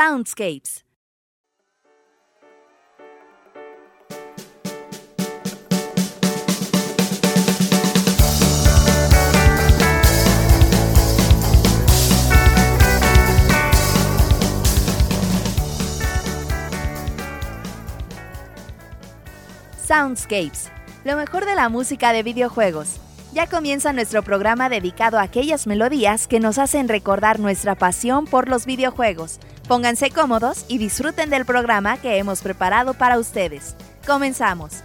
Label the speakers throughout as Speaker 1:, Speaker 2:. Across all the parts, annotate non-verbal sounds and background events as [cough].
Speaker 1: Soundscapes. Soundscapes, lo mejor de la música de videojuegos. Ya comienza nuestro programa dedicado a aquellas melodías que nos hacen recordar nuestra pasión por los videojuegos. Pónganse cómodos y disfruten del programa que hemos preparado para ustedes. Comenzamos.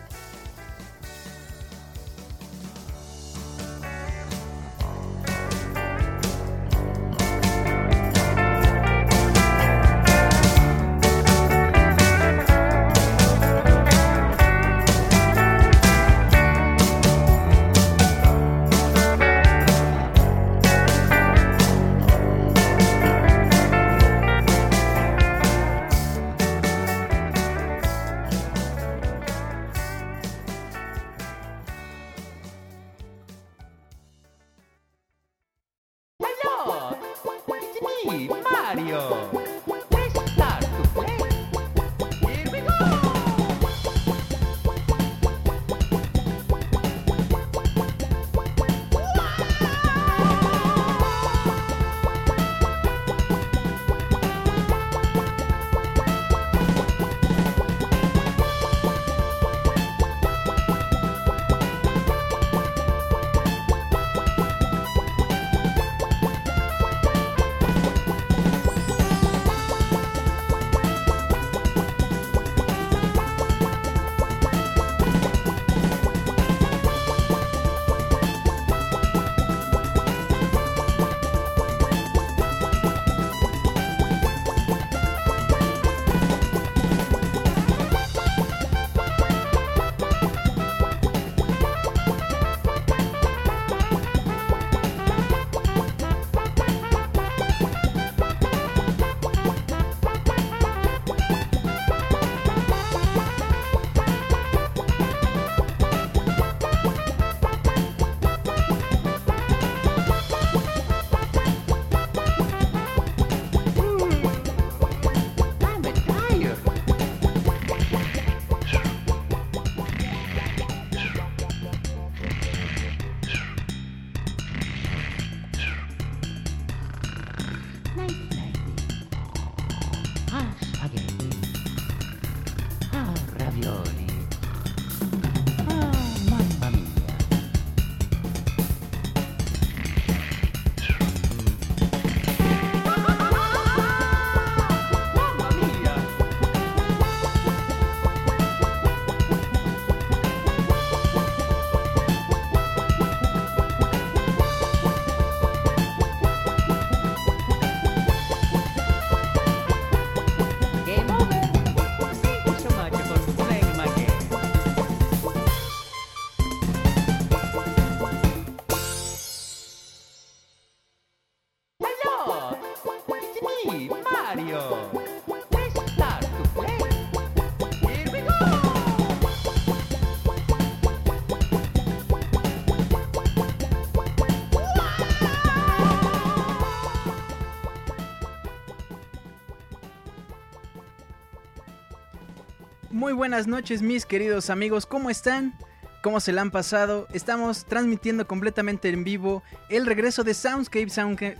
Speaker 2: Buenas noches mis queridos amigos, ¿cómo están? ¿Cómo se la han pasado? Estamos transmitiendo completamente en vivo el regreso de Soundscape Soundscape...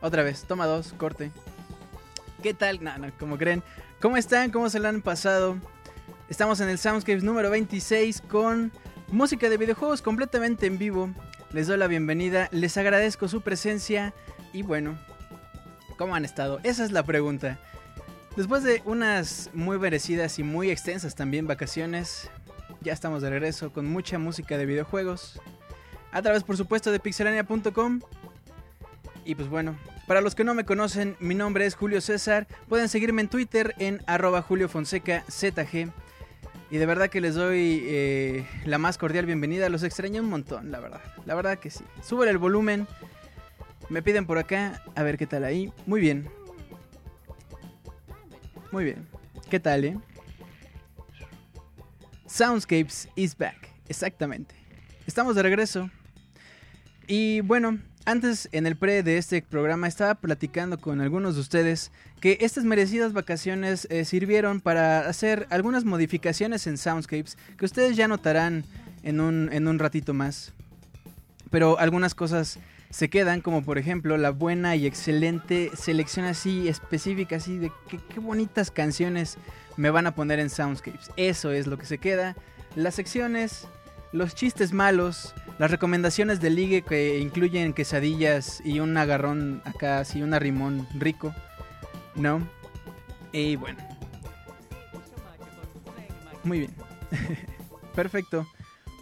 Speaker 2: Otra vez, toma dos, corte. ¿Qué tal? No, no, como creen. ¿Cómo están? ¿Cómo se la han pasado? Estamos en el Soundscapes número 26 con música de videojuegos completamente en vivo. Les doy la bienvenida, les agradezco su presencia y bueno, ¿cómo han estado? Esa es la pregunta. Después de unas muy merecidas y muy extensas también vacaciones, ya estamos de regreso con mucha música de videojuegos. A través, por supuesto, de pixelania.com. Y pues bueno, para los que no me conocen, mi nombre es Julio César. Pueden seguirme en Twitter en arroba Julio Fonseca ZG. Y de verdad que les doy eh, la más cordial bienvenida. Los extraño un montón, la verdad. La verdad que sí. Suben el volumen. Me piden por acá. A ver qué tal ahí. Muy bien. Muy bien. ¿Qué tal, eh? Soundscapes is back. Exactamente. Estamos de regreso. Y bueno, antes en el pre de este programa estaba platicando con algunos de ustedes que estas merecidas vacaciones eh, sirvieron para hacer algunas modificaciones en Soundscapes que ustedes ya notarán en un, en un ratito más. Pero algunas cosas se quedan, como por ejemplo la buena y excelente selección así específica, así de qué bonitas canciones me van a poner en Soundscapes. Eso es lo que se queda. Las secciones, los chistes malos, las recomendaciones de ligue que incluyen quesadillas y un agarrón acá, así un arrimón rico, ¿no? Y bueno. Muy bien. [laughs] Perfecto.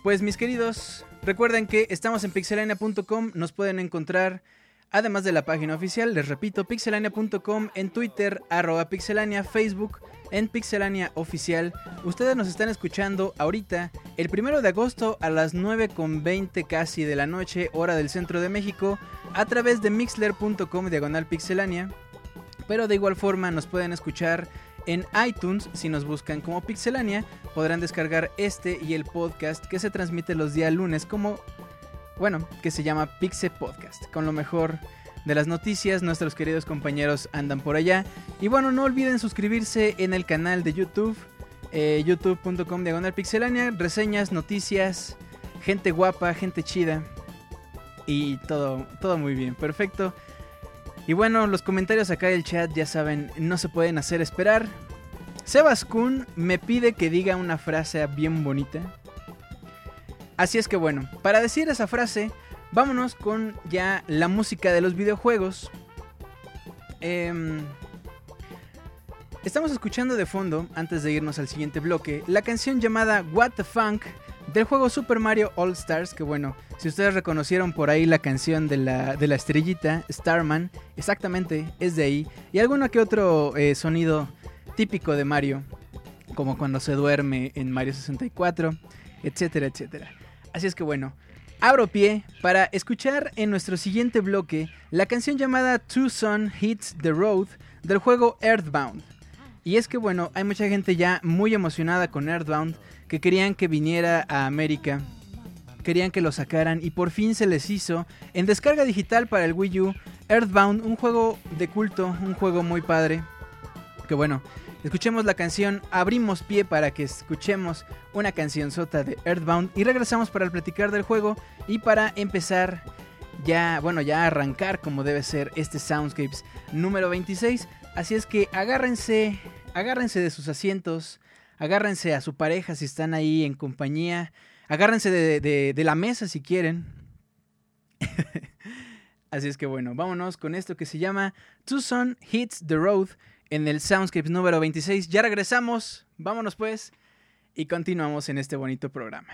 Speaker 2: Pues mis queridos, recuerden que estamos en pixelania.com, nos pueden encontrar además de la página oficial, les repito, pixelania.com en Twitter, arroba pixelania, Facebook, en Pixelania Oficial. Ustedes nos están escuchando ahorita, el primero de agosto a las 9.20 casi de la noche, hora del centro de México, a través de mixler.com diagonal pixelania. Pero de igual forma nos pueden escuchar en iTunes, si nos buscan como Pixelania, podrán descargar este y el podcast que se transmite los días lunes como, bueno, que se llama Pixe Podcast, con lo mejor de las noticias. Nuestros queridos compañeros andan por allá. Y bueno, no olviden suscribirse en el canal de YouTube, eh, youtube.com diagonal pixelania. Reseñas, noticias, gente guapa, gente chida. Y todo, todo muy bien, perfecto. Y bueno, los comentarios acá del chat ya saben, no se pueden hacer esperar. Sebas Kun me pide que diga una frase bien bonita. Así es que bueno, para decir esa frase Vámonos con ya la música de los videojuegos. Em, estamos escuchando de fondo, antes de irnos al siguiente bloque, la canción llamada What the Funk del juego Super Mario All Stars. Que bueno, si ustedes reconocieron por ahí la canción de la, estrellita, Starman, exactamente es de ahí. Y alguno que otro eh, sonido típico de Mario, como cuando se duerme en Mario 64, etcétera, etcétera. Así es que bueno abro pie para escuchar en nuestro siguiente bloque la canción llamada Two Sun Hits the Road del juego Earthbound. Y es que bueno, hay mucha gente ya muy emocionada con Earthbound que querían que viniera a América, querían que lo sacaran y por fin se les hizo en descarga digital para el Wii U Earthbound, un juego de culto, un juego muy padre. Que bueno, Escuchemos la canción, abrimos pie para que escuchemos una canción sota de Earthbound y regresamos para platicar del juego y para empezar ya, bueno, ya arrancar como debe ser este Soundscapes número 26. Así es que agárrense, agárrense de sus asientos, agárrense a su pareja si están ahí en compañía, agárrense de, la mesa si quieren. [laughs] Así es que bueno, vámonos con esto que se llama Tucson Hits the Road en el Soundscapes número 26. Ya regresamos, vámonos pues y continuamos en este bonito programa.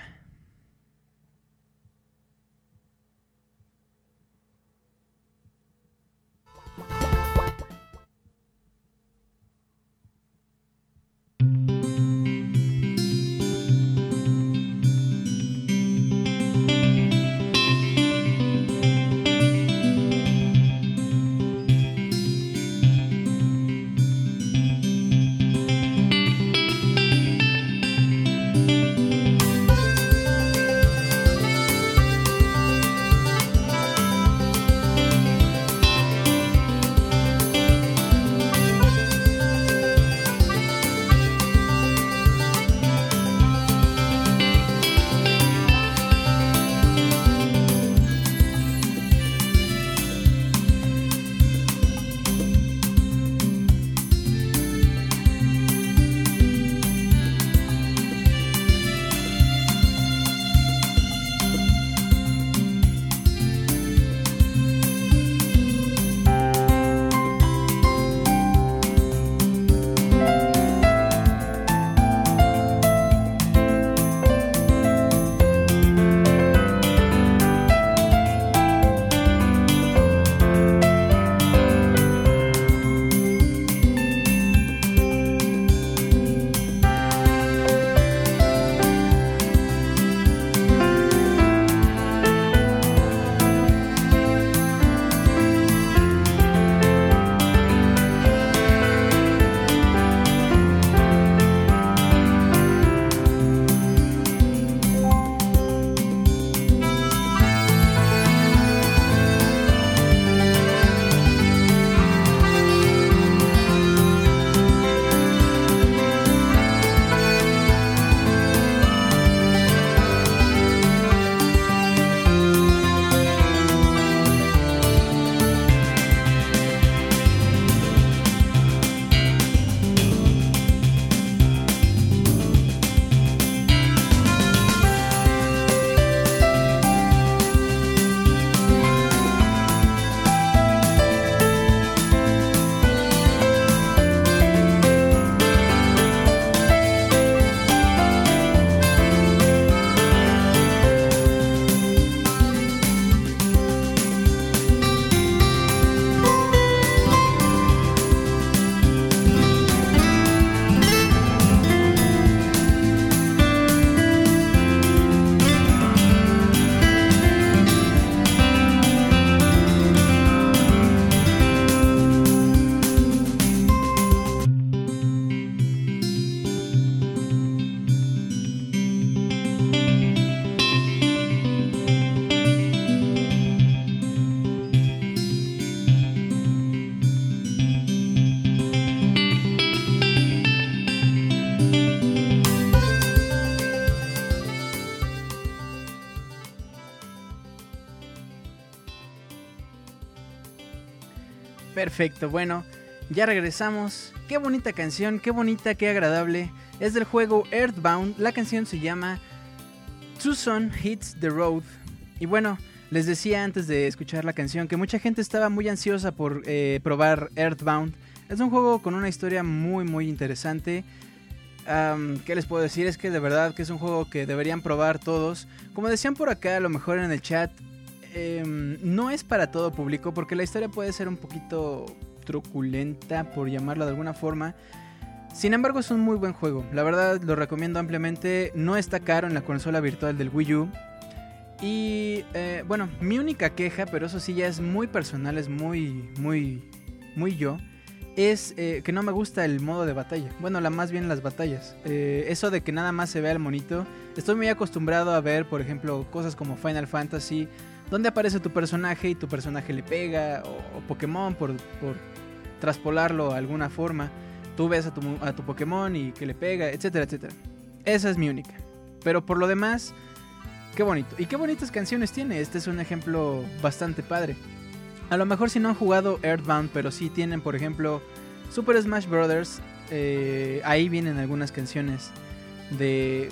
Speaker 2: Perfecto, bueno, ya regresamos. Qué bonita canción, qué bonita, qué agradable. Es del juego Earthbound. La canción se llama Tucson Hits the Road. Y bueno, les decía antes de escuchar la canción que mucha gente estaba muy ansiosa por eh, probar Earthbound. Es un juego con una historia muy muy interesante. ¿Qué les puedo decir? Es que de verdad que es un juego que deberían probar todos. Como decían por acá, a lo mejor en el chat, em, no es para todo público porque la historia puede ser un poquito truculenta, por llamarlo de alguna forma. Sin embargo, es un muy buen juego. La verdad, lo recomiendo ampliamente. No está caro en la consola virtual del Wii U. Y eh, bueno, mi única queja, pero eso sí ya es muy personal, es muy, muy, muy yo es eh, que no me gusta el modo de batalla. Bueno, la más bien las batallas. Eh, eso de que nada más se vea el monito. Estoy muy acostumbrado a ver, por ejemplo, cosas como Final Fantasy, donde aparece tu personaje y tu personaje le pega, o, Pokémon por, traspolarlo a alguna forma. Tú ves a tu, a tu Pokémon y que le pega, etcétera, etcétera. Esa es mi única. Pero por lo demás, qué bonito. Y qué bonitas canciones tiene. Este es un ejemplo bastante padre. A lo mejor si no han jugado Earthbound, pero sí tienen, por ejemplo, Super Smash Bros. Eh, ahí vienen algunas canciones de,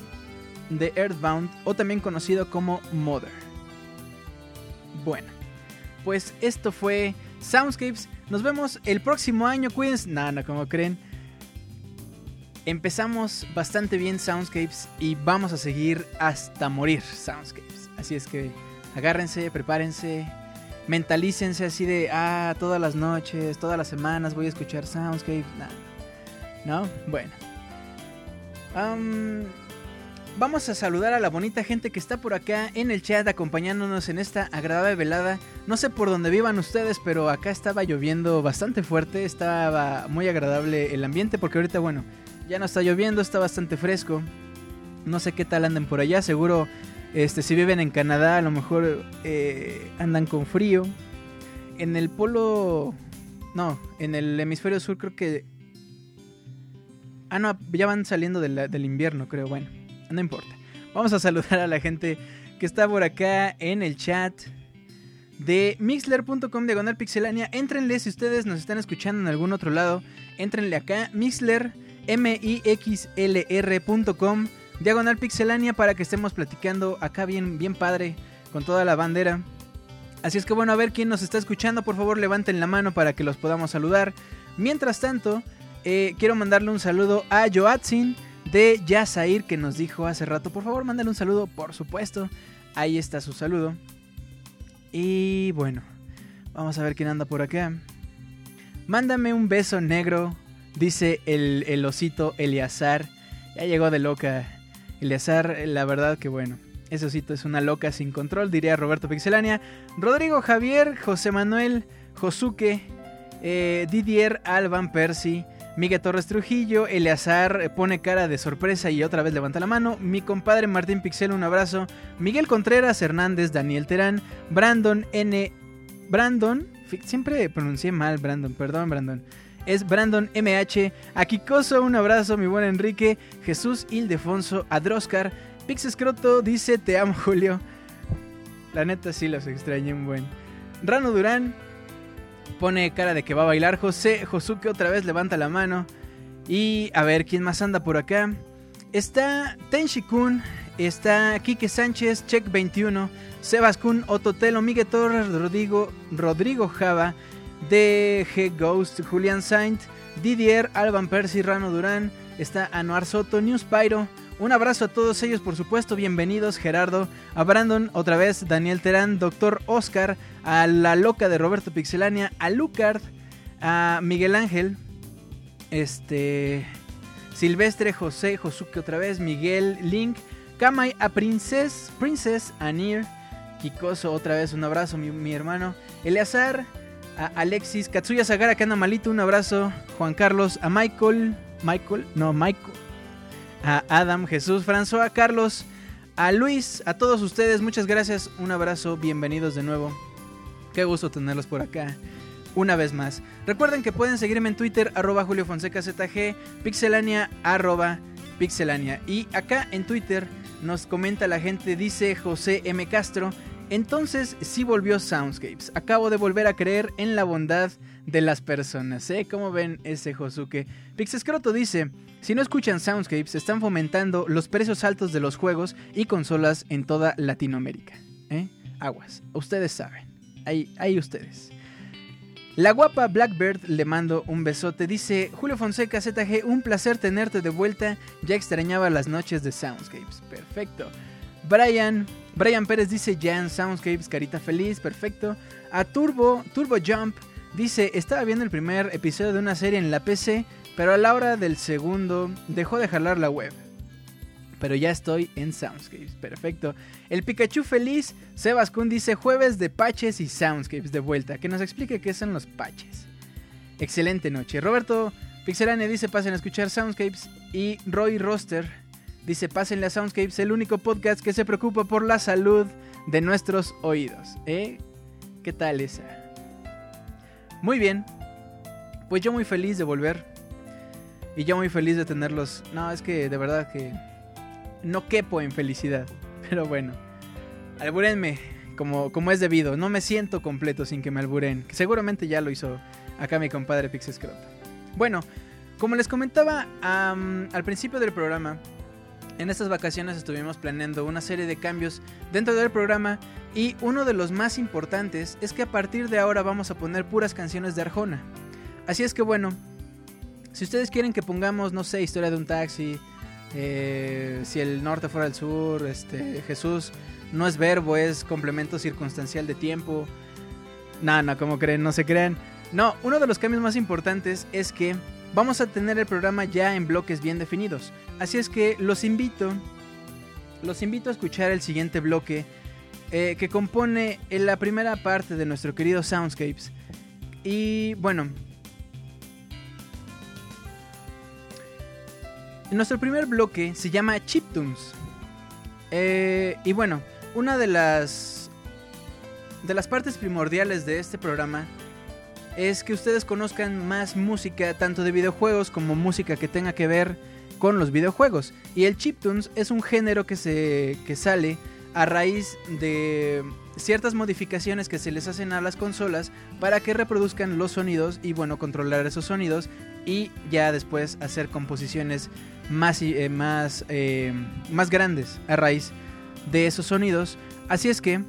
Speaker 2: de Earthbound, o también conocido como Mother. Bueno, pues esto fue Soundscapes. Nos vemos el próximo año, cuídense. No, no, como creen. Empezamos bastante bien Soundscapes y vamos a seguir hasta morir Soundscapes. Así es que agárrense, prepárense, mentalícense así de, ah, todas las noches, todas las semanas voy a escuchar Soundscape. ¿No? Bueno. Vamos a saludar a la bonita gente que está por acá en el chat acompañándonos en esta agradable velada. No sé por dónde vivan ustedes, pero acá estaba lloviendo bastante fuerte. Estaba muy agradable el ambiente porque ahorita, bueno, ya no está lloviendo, está bastante fresco. No sé qué tal anden por allá, seguro este, si viven en Canadá, a lo mejor eh, andan con frío. En el polo. No, en el hemisferio sur creo que. Ah, no, ya van saliendo del invierno, creo. Bueno, no importa. Vamos a saludar a la gente que está por acá en el chat de mixler.com diagonal pixelania. Entrenle si ustedes nos están escuchando en algún otro lado. Entrenle acá, mixler, m-i-x-l-r.com Diagonal Pixelania para que estemos platicando acá bien, bien padre con toda la bandera. Así es que bueno, a ver quién nos está escuchando, por favor levanten la mano para que los podamos saludar. Mientras tanto, eh, quiero mandarle un saludo a Joatzin de Yasair que nos dijo hace rato, por favor mándale un saludo, por supuesto. Ahí está su saludo. Y bueno, vamos a ver quién anda por acá. Mándame un beso negro, dice el, el osito Eliazar. Ya llegó de loca Eleazar, la verdad que bueno. Eso sí, es una loca sin control, diría Roberto Pixelania. Rodrigo Javier, José Manuel, Josuke, eh, Didier Alban Percy, Miguel Torres Trujillo, Eleazar pone cara de sorpresa y otra vez levanta la mano. Mi compadre Martín Pixel, un abrazo. Miguel Contreras, Hernández, Daniel Terán, Brandon N. Brandon, siempre pronuncié mal, Brandon, perdón, Brandon es Brandon MH, Akikoso, un abrazo, mi buen Enrique, Jesús Ildefonso, Adroscar, Pixescroto dice te amo Julio. La neta sí los extrañé un buen. Rano Durán pone cara de que va a bailar. José Josuke otra vez levanta la mano. Y a ver quién más anda por acá. Está Tenshi Kun, está Kike Sánchez, Check 21, Sebas Kun, Ototelo, Miguel Torres, Rodrigo, Rodrigo Java, DG Ghost, Julian Saint, Didier, Alban Percy, Rano Durán, está Anuar Soto, News Pyro. Un abrazo a todos ellos, por supuesto. Bienvenidos, Gerardo, a Brandon, otra vez, Daniel Terán, Doctor Oscar, a la loca de Roberto Pixelania, a Lucard, a Miguel Ángel, este. Silvestre, José, Josuke otra vez, Miguel, Link, Kamai, a Princess, Princess, Anir, Kikoso otra vez, un abrazo, mi, hermano, Eleazar, a Alexis, Katsuya Sagara que malito, un abrazo, Juan Carlos, a Michael, Michael, no, Michael, a Adam, Jesús, François, Carlos, a Luis, a todos ustedes, muchas gracias, un abrazo, bienvenidos de nuevo. Qué gusto tenerlos por acá. Una vez más. Recuerden que pueden seguirme en Twitter, arroba Julio Fonseca ZG, pixelania, arroba pixelania. Y acá en Twitter nos comenta la gente, dice José M. Castro, Entonces sí volvió Soundscapes. Acabo de volver a creer en la bondad de las personas. ¿eh? ¿Cómo ven ese Josuke? Pixescroto dice, si no escuchan Soundscapes, están fomentando los precios altos de los juegos y consolas en toda Latinoamérica. ¿eh? Aguas, ustedes saben. Ahí, ahí ustedes. La guapa Blackbird le mando un besote. Dice Julio Fonseca ZG, un placer tenerte de vuelta. Ya extrañaba las noches de Soundscapes. Perfecto. Brian, Brian Pérez dice Jan Soundscapes, carita feliz, perfecto. A Turbo, Turbo Jump dice, estaba viendo el primer episodio de una serie en la PC, pero a la hora del segundo dejó de jalar la web pero ya estoy en Soundscapes. Perfecto. El Pikachu feliz, Sebas Kun dice jueves de patches y Soundscapes de vuelta. Que nos explique qué son los patches. Excelente noche. Roberto Pixelane dice pasen a escuchar Soundscapes. Y Roy Roster dice pásenle a Soundscapes, el único podcast que se preocupa por la salud de nuestros oídos. ¿Eh? ¿Qué tal esa? Muy bien. Pues yo muy feliz de volver. Y yo muy feliz de tenerlos. No, es que de verdad que no quepo en felicidad. [laughs] Pero bueno, alburenme como, como es debido. No me siento completo sin que me alburen. Seguramente ya lo hizo acá mi compadre Pixescrot. Bueno, como les comentaba al principio del programa, en estas vacaciones estuvimos planeando una serie de cambios dentro del programa y uno de los más importantes es que a partir de ahora vamos a poner puras canciones de Arjona. Así es que bueno, si ustedes quieren que pongamos, no sé, historia de un taxi, eh, si el norte fuera el sur, este, Jesús no es verbo, es complemento circunstancial de tiempo. No, no, como creen, no se crean. No, uno de los cambios más importantes es que vamos a tener el programa ya en bloques bien definidos. Así es que los invito, los invito a escuchar el siguiente bloque eh, que compone la primera parte de nuestro querido Soundscapes. Y bueno, Nuestro primer bloque se llama Chiptunes. Eh, y bueno, una de las de las partes primordiales de este programa es que ustedes conozcan más música tanto de videojuegos como música que tenga que ver con los videojuegos. Y el chiptunes es un género que se que sale a raíz de ciertas modificaciones que se les hacen a las consolas para que reproduzcan los sonidos y bueno, controlar esos sonidos y ya después hacer composiciones más, eh, más, eh, más grandes a raíz de esos sonidos. Así es que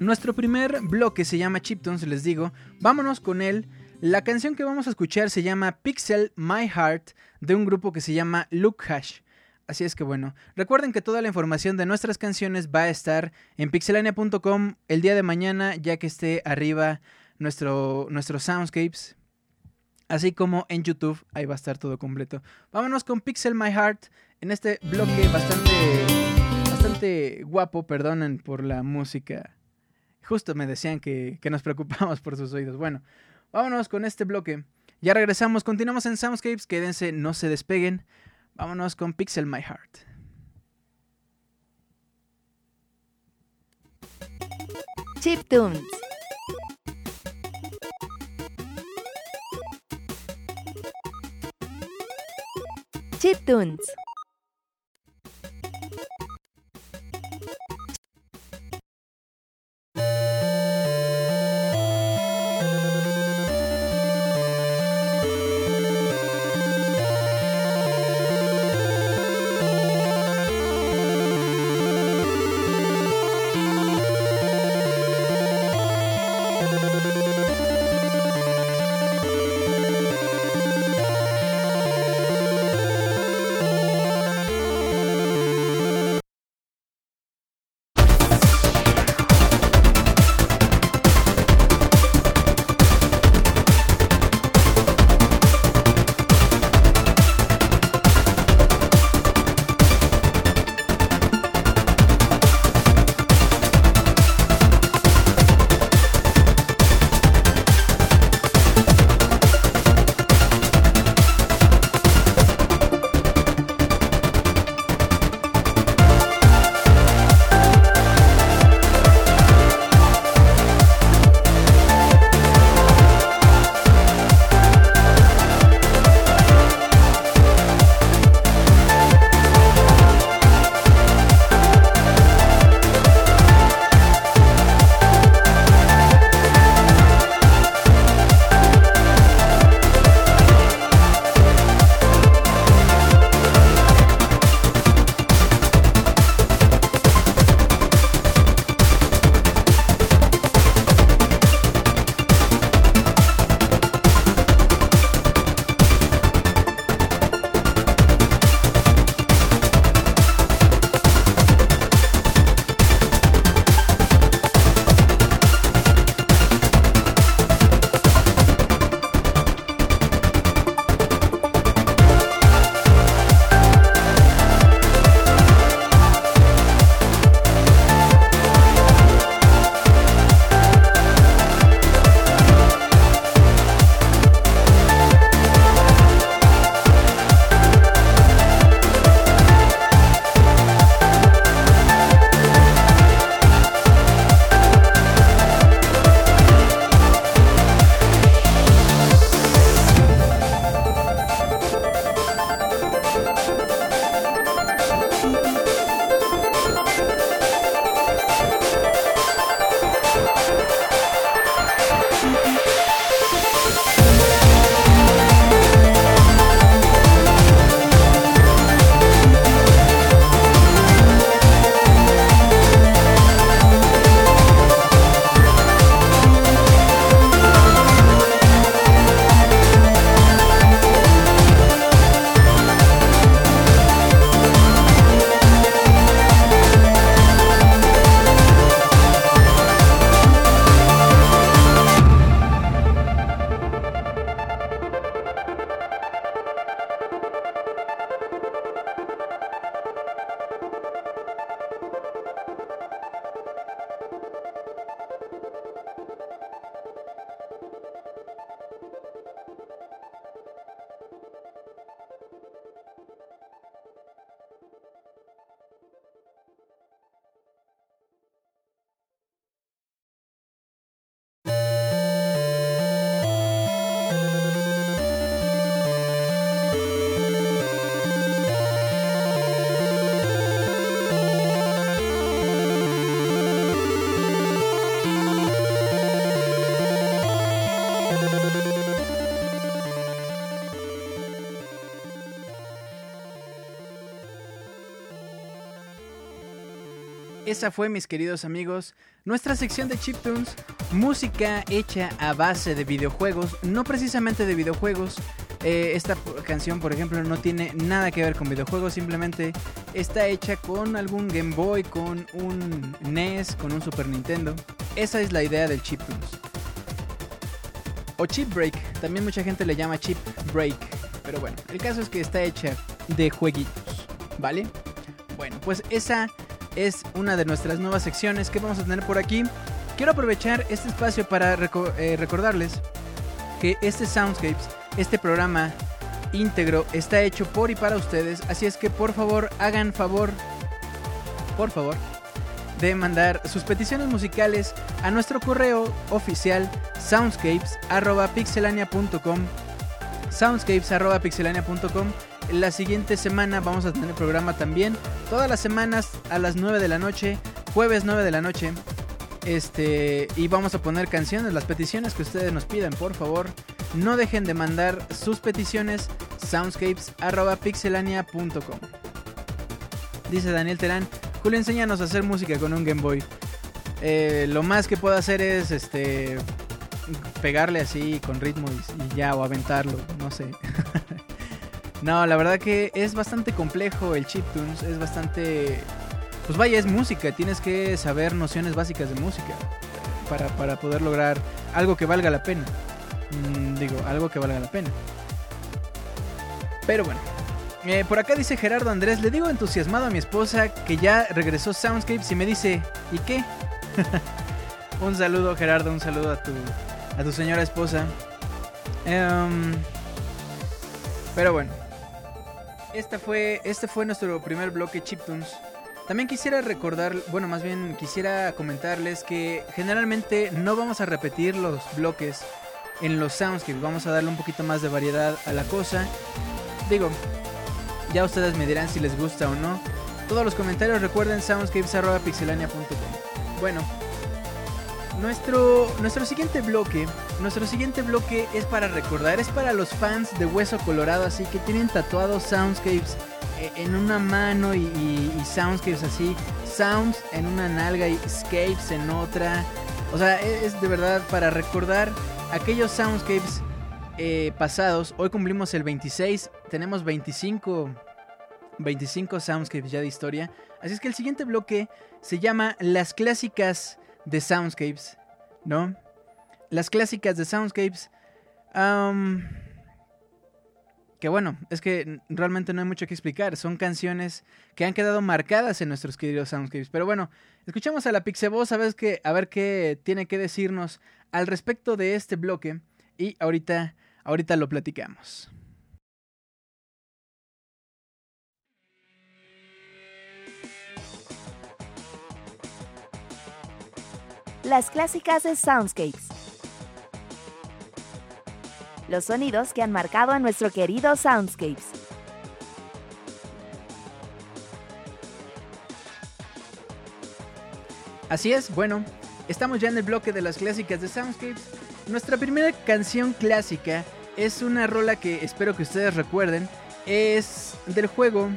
Speaker 2: nuestro primer bloque se llama Chiptunes, les digo. Vámonos con él. La canción que vamos a escuchar se llama Pixel My Heart de un grupo que se llama Look Hash. Así es que bueno, recuerden que toda la información de nuestras canciones va a estar en pixelania.com el día de mañana, ya que esté arriba nuestro, nuestros soundscapes así como en YouTube, ahí va a estar todo completo. Vámonos con Pixel My Heart en este bloque bastante, bastante guapo, perdonen por la música. Justo me decían que, que nos [laughs] preocupamos por sus oídos. Bueno, vámonos con este bloque. Ya regresamos, continuamos en Soundscapes, quédense, no se despeguen. Vámonos con Pixel My Heart.
Speaker 1: Chip Tunes. Chiptunes.
Speaker 2: Esa fue, mis queridos amigos, nuestra sección de chiptunes, música hecha a base de videojuegos, no precisamente de videojuegos. Eh, esta canción, por ejemplo, no tiene nada que ver con videojuegos, simplemente está hecha con algún Game Boy, con un NES, con un Super Nintendo. Esa es la idea del chiptunes. O chip break, también mucha gente le llama chip break, pero bueno, el caso es que está hecha de jueguitos, ¿vale? Bueno, pues esa es una de nuestras nuevas secciones que vamos a tener por aquí. Quiero aprovechar este espacio para eh, recordarles que este Soundscapes, este programa íntegro, está hecho por y para ustedes. Así es que por favor, hagan favor, por favor, de mandar sus peticiones musicales a nuestro correo oficial soundscapes.pixelania.com soundscapes.pixelania.com la siguiente semana vamos a tener programa también. Todas las semanas a las 9 de la noche. Jueves 9 de la noche. Este. Y vamos a poner canciones. Las peticiones que ustedes nos pidan, por favor. No dejen de mandar sus peticiones. Soundscapes.pixelania.com. Dice Daniel Terán. Julio, enséñanos a hacer música con un Game Boy. Eh, lo más que puedo hacer es este pegarle así con ritmo y, y ya o aventarlo, no sé. [laughs] No, la verdad que es bastante complejo el chiptunes, es bastante... Pues vaya, es música, tienes que saber nociones básicas de música para, para poder lograr algo que valga la pena. Mm, digo, algo que valga la pena. Pero bueno, eh, por acá dice Gerardo Andrés, le digo entusiasmado a mi esposa que ya regresó Soundscapes y me dice, ¿y qué? [laughs] un saludo Gerardo, un saludo a tu, a tu señora esposa. Em, pero bueno, esta fue, este fue nuestro primer bloque Chiptunes. También quisiera recordar, bueno, más bien quisiera comentarles que generalmente no vamos a repetir los bloques en los soundscapes, vamos a darle un poquito más de variedad a la cosa. Digo, ya ustedes me dirán si les gusta o no. Todos los comentarios recuerden soundscapes.pixelania.com. Bueno, nuestro, nuestro siguiente bloque, nuestro siguiente bloque es para recordar, es para los fans de Hueso Colorado, así que tienen tatuados soundscapes eh, en una mano y, soundscapes así, sounds en una nalga y scapes en otra. O sea, e, es, de verdad para recordar aquellos soundscapes eh, pasados. Hoy cumplimos el 26, tenemos 25, 25 soundscapes ya de historia. Así es que el siguiente bloque se llama Las clásicas de Soundscapes, ¿no? Las clásicas de Soundscapes. que bueno, es que realmente no hay mucho que explicar. Son canciones que han quedado marcadas en nuestros queridos Soundscapes. Pero bueno, escuchamos a la Pixeboss a ver, qué, a ver qué tiene que decirnos al respecto de este bloque. Y ahorita, ahorita lo platicamos.
Speaker 1: Las clásicas de Soundscapes. Los sonidos que han marcado a nuestro querido Soundscapes.
Speaker 2: Así es, bueno, estamos ya en el bloque de las clásicas de Soundscapes. Nuestra primera canción clásica es una rola que espero que ustedes recuerden. Es del juego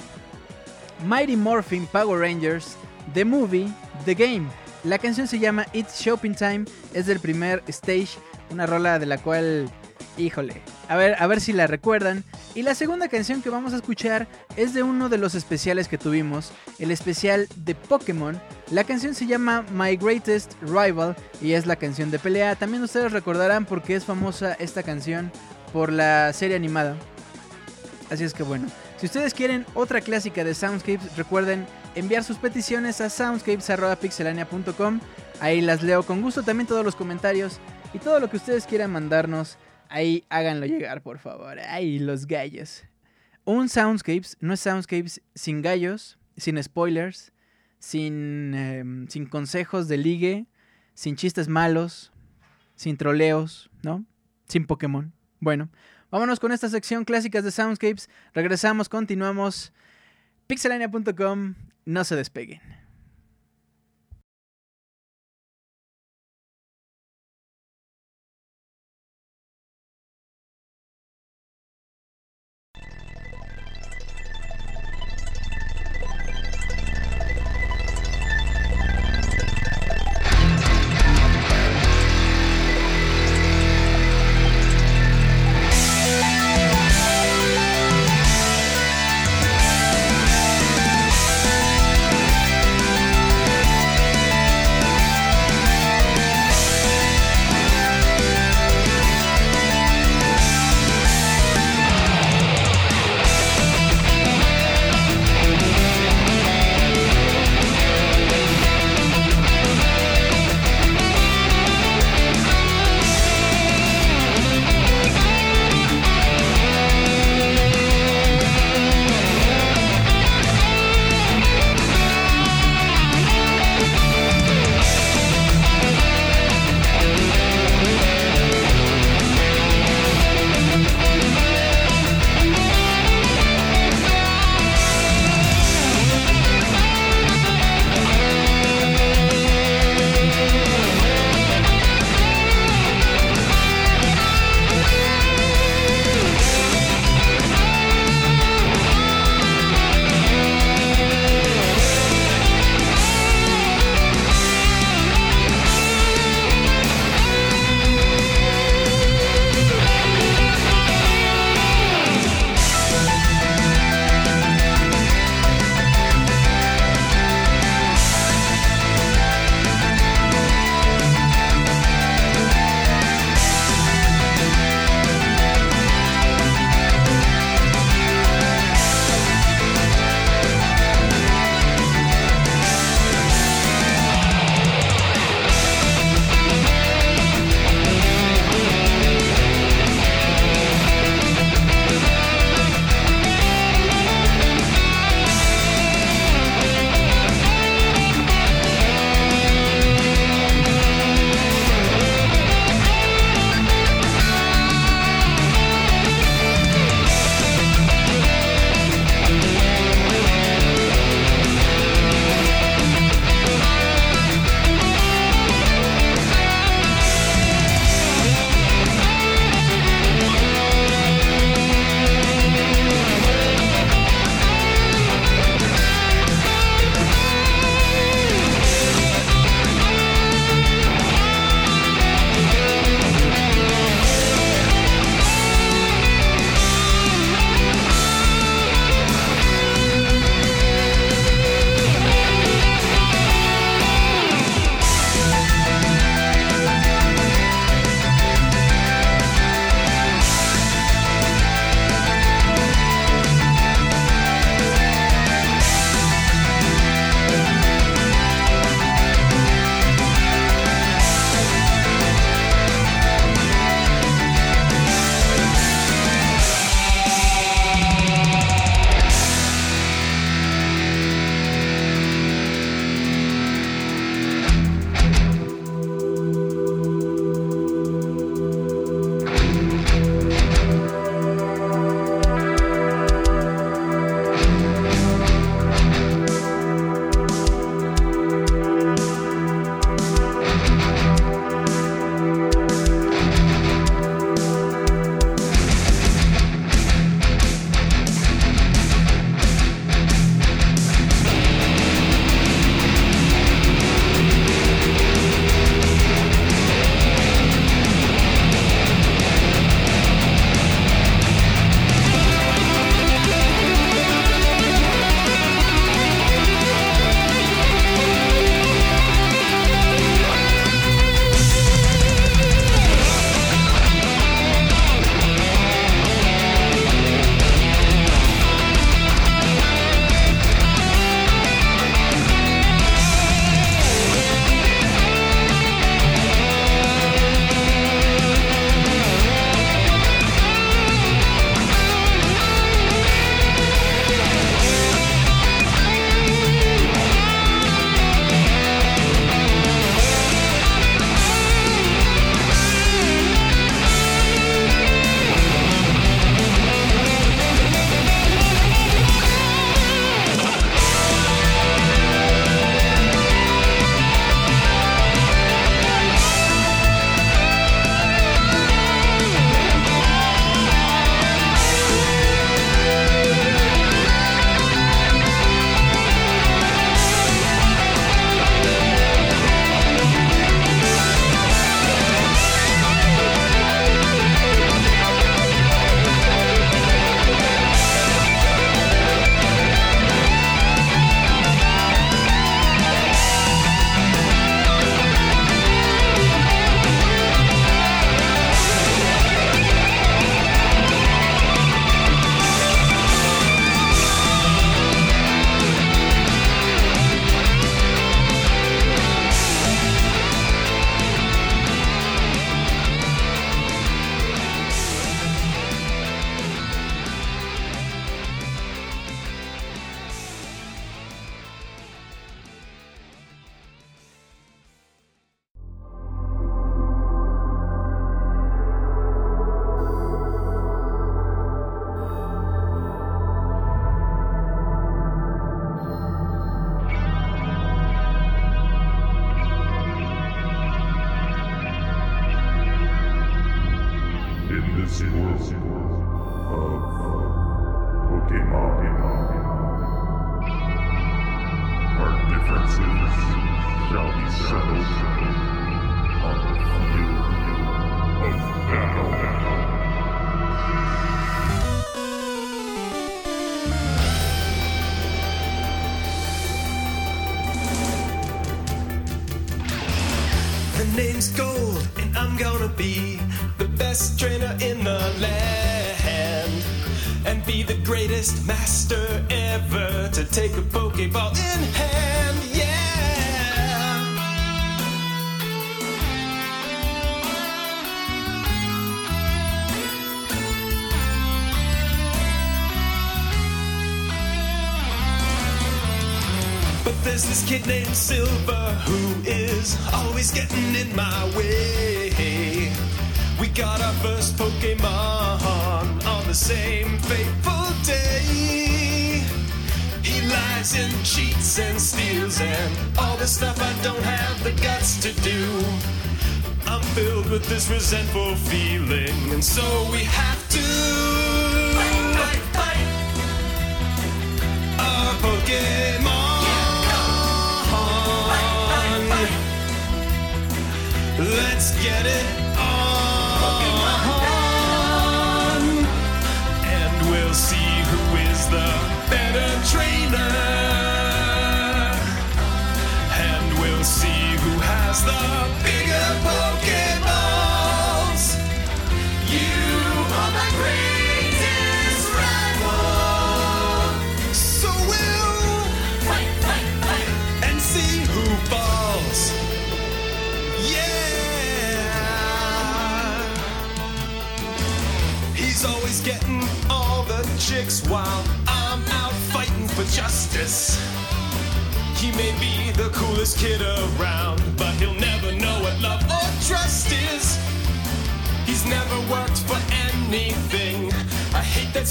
Speaker 2: Mighty Morphin Power Rangers, The Movie, The Game. La canción se llama It's Shopping Time, es del primer stage, una rola de la cual, híjole, a ver, a ver si la recuerdan. Y la segunda canción que vamos a escuchar es de uno de los especiales que tuvimos, el especial de Pokémon. La canción se llama My Greatest Rival y es la canción de pelea. También ustedes recordarán porque es famosa esta canción por la serie animada. Así es que bueno, si ustedes quieren otra clásica de Soundscapes, recuerden enviar sus peticiones a soundscapes.pixelania.com. Ahí las leo con gusto también todos los comentarios y todo lo que ustedes quieran mandarnos. Ahí háganlo llegar, por favor. Ahí los gallos. Un Soundscapes no es Soundscapes sin gallos, sin spoilers, sin, em, sin consejos de ligue, sin chistes malos, sin troleos, ¿no? Sin Pokémon. Bueno, vámonos con esta sección clásicas de Soundscapes. Regresamos, continuamos. Pixelania.com no se despeguen.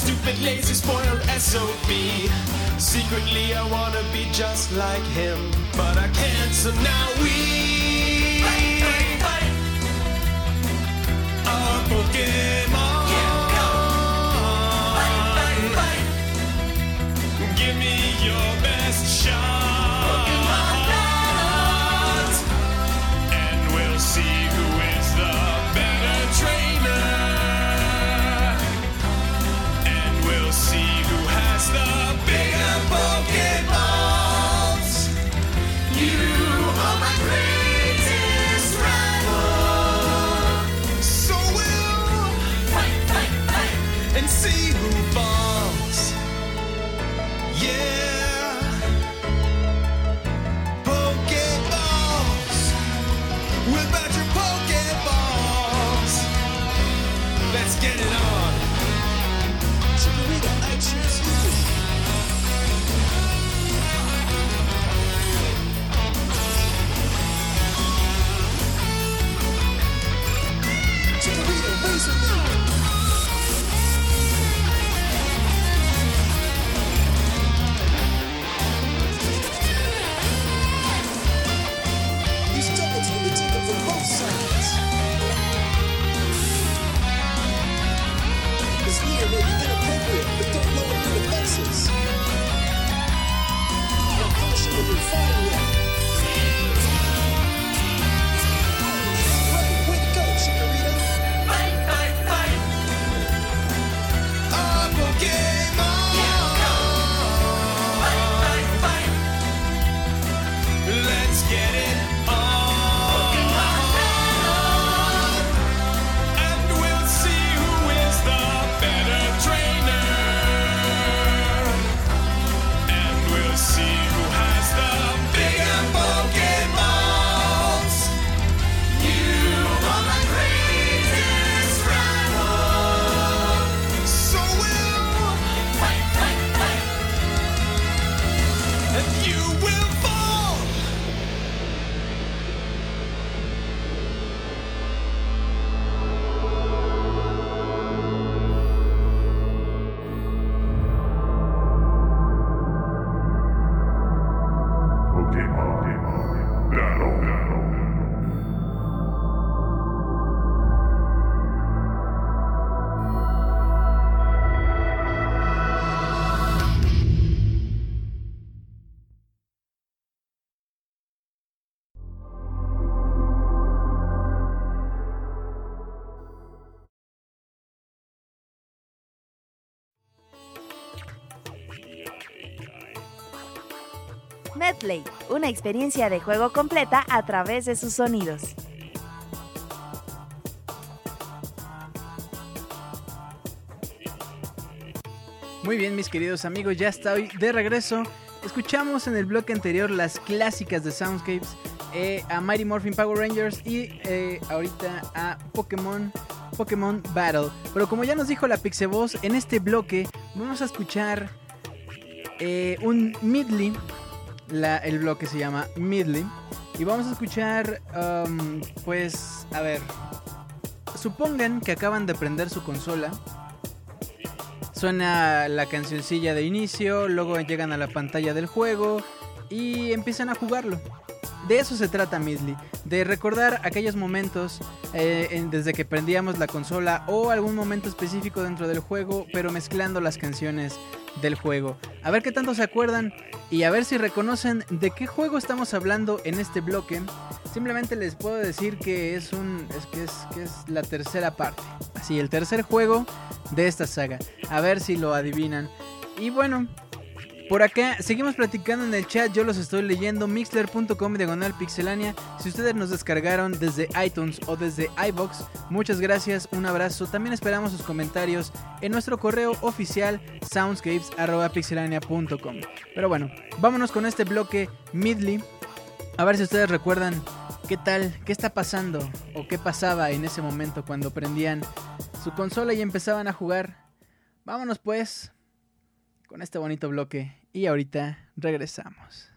Speaker 3: stupid, lazy, spoiled SOB. Secretly, I wanna be just like him, but I can't, so now we. Fight. Are Pokemon.
Speaker 1: Medley, una experiencia de juego completa a través de sus sonidos.
Speaker 2: Muy bien, mis queridos amigos, ya estoy de regreso. Escuchamos en el bloque anterior las clásicas de Soundscapes, eh, a Mighty Morphin Power Rangers y eh, ahorita a Pokémon, Pokémon Battle. Pero como ya nos dijo la Pixevoz, en este bloque vamos a escuchar eh, un Midley. El bloque se llama Midley. Y vamos a escuchar, um, pues, a ver. Supongan que acaban de prender su consola. Suena la cancioncilla de inicio, luego llegan a la pantalla del juego y empiezan a jugarlo. De eso se trata Midley, de recordar aquellos momentos eh, desde que prendíamos la consola o algún momento específico dentro del juego, pero mezclando las canciones del juego. A ver qué tanto se acuerdan y a ver si reconocen de qué juego estamos hablando en este bloque. Simplemente les puedo decir que es un es que es que es la tercera parte. Así, el tercer juego de esta saga. A ver si lo adivinan. Y bueno, por acá seguimos platicando en el chat, yo los estoy leyendo, mixler.com diagonal pixelania. Si ustedes nos descargaron desde iTunes o desde iBox, muchas gracias, un abrazo. También esperamos sus comentarios en nuestro correo oficial soundscapes.pixelania.com. Pero bueno, vámonos con este bloque Midley. A ver si ustedes recuerdan qué tal, qué está pasando o qué pasaba en ese momento cuando prendían su consola y empezaban a jugar. Vámonos pues con este bonito bloque y ahorita regresamos.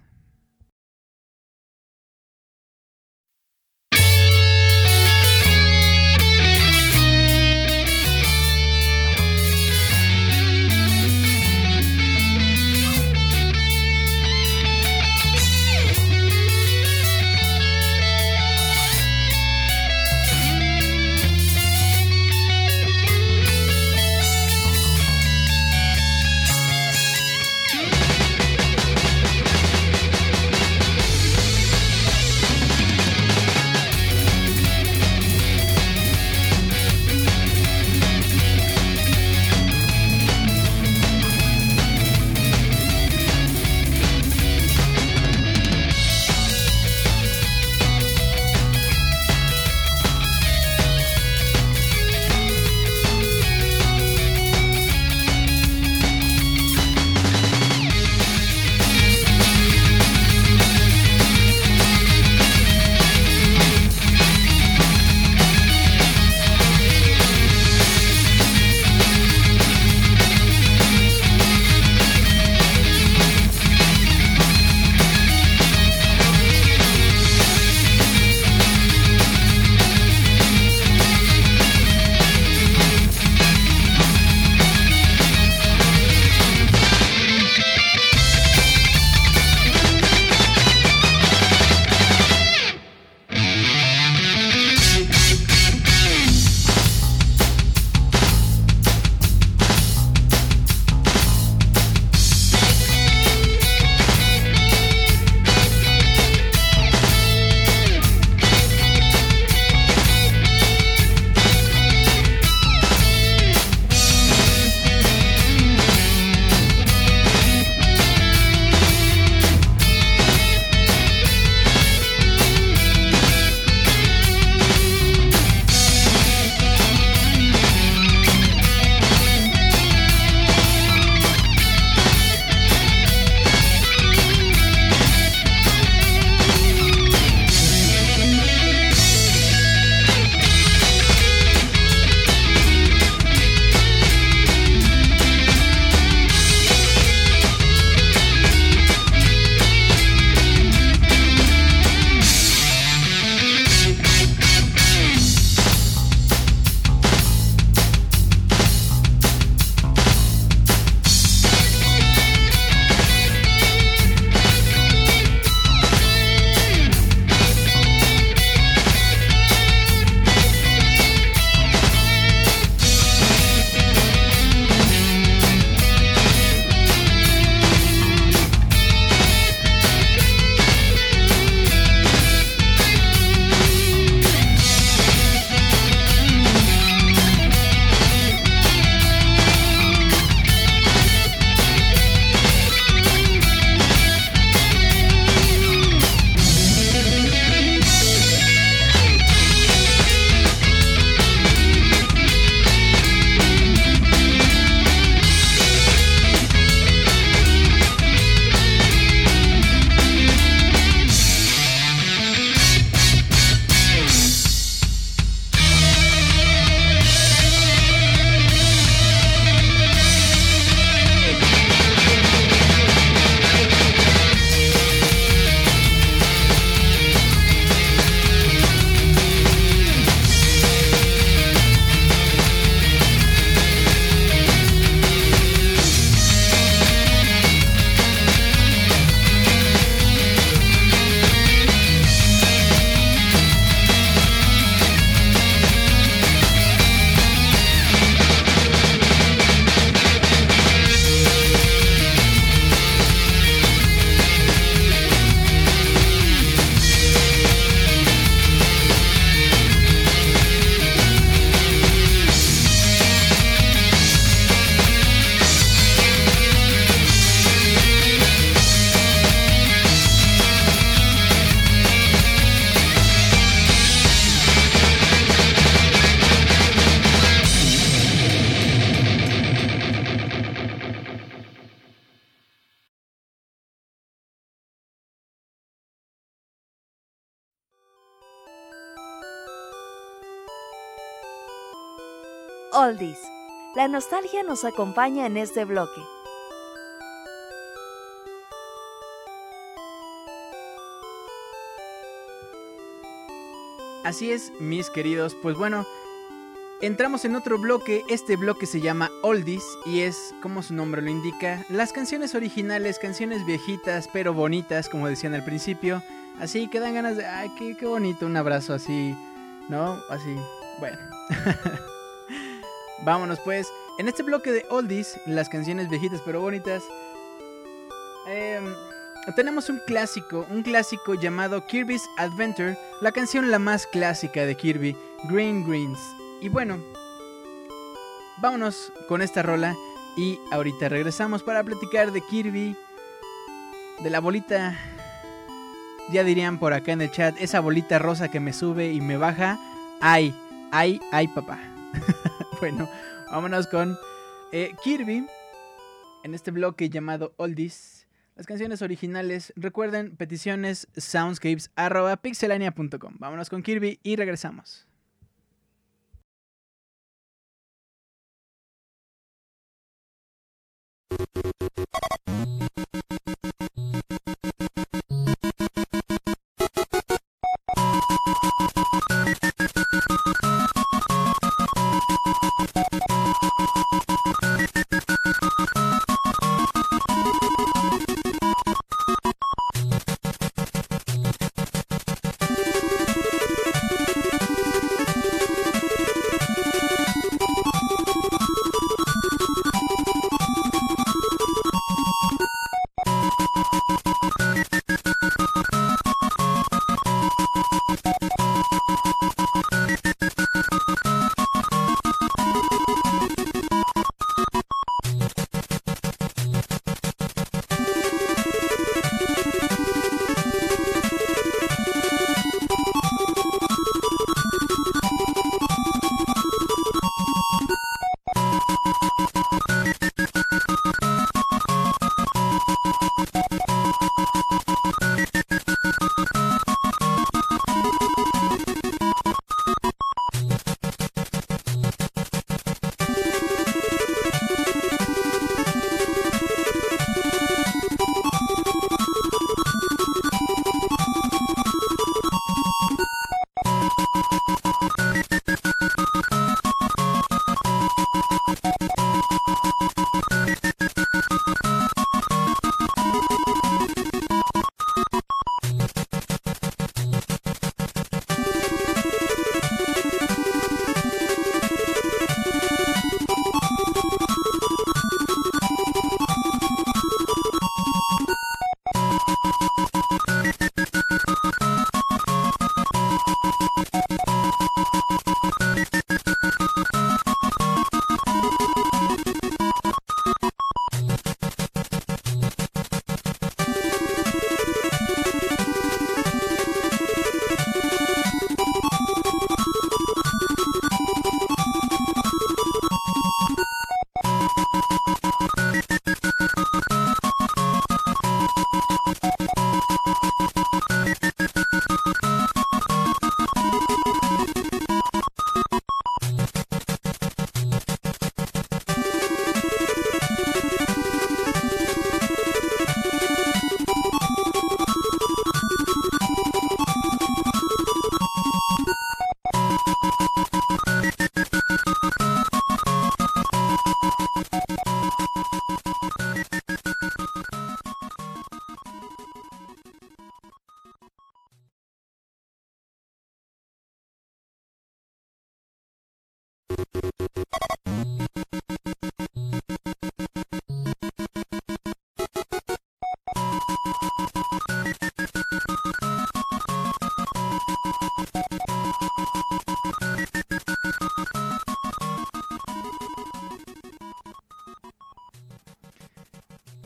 Speaker 1: Oldies. La nostalgia nos acompaña en este bloque.
Speaker 2: Así es, mis queridos. Pues bueno, entramos en otro bloque. Este bloque se llama Oldies y es, como su nombre lo indica, las canciones originales, canciones viejitas pero bonitas, como decían al principio. Así que dan ganas de, ay, qué, bonito, un abrazo así, ¿no? Así, bueno. [laughs] Vámonos pues. En este bloque de Oldies, las canciones viejitas pero bonitas, em, tenemos un clásico, un clásico llamado Kirby's Adventure, la canción la más clásica de Kirby, Green Greens. Y bueno, vámonos con esta rola y ahorita regresamos para platicar de Kirby, de la bolita, ya dirían por acá en el chat, esa bolita rosa que me sube y me baja. Ay, ay, ay, papá. [laughs] [laughs] bueno, vámonos con eh, Kirby en este bloque llamado Oldies. Las canciones originales, recuerden, peticiones soundscapes arroba pixelania.com. Vámonos con Kirby y regresamos.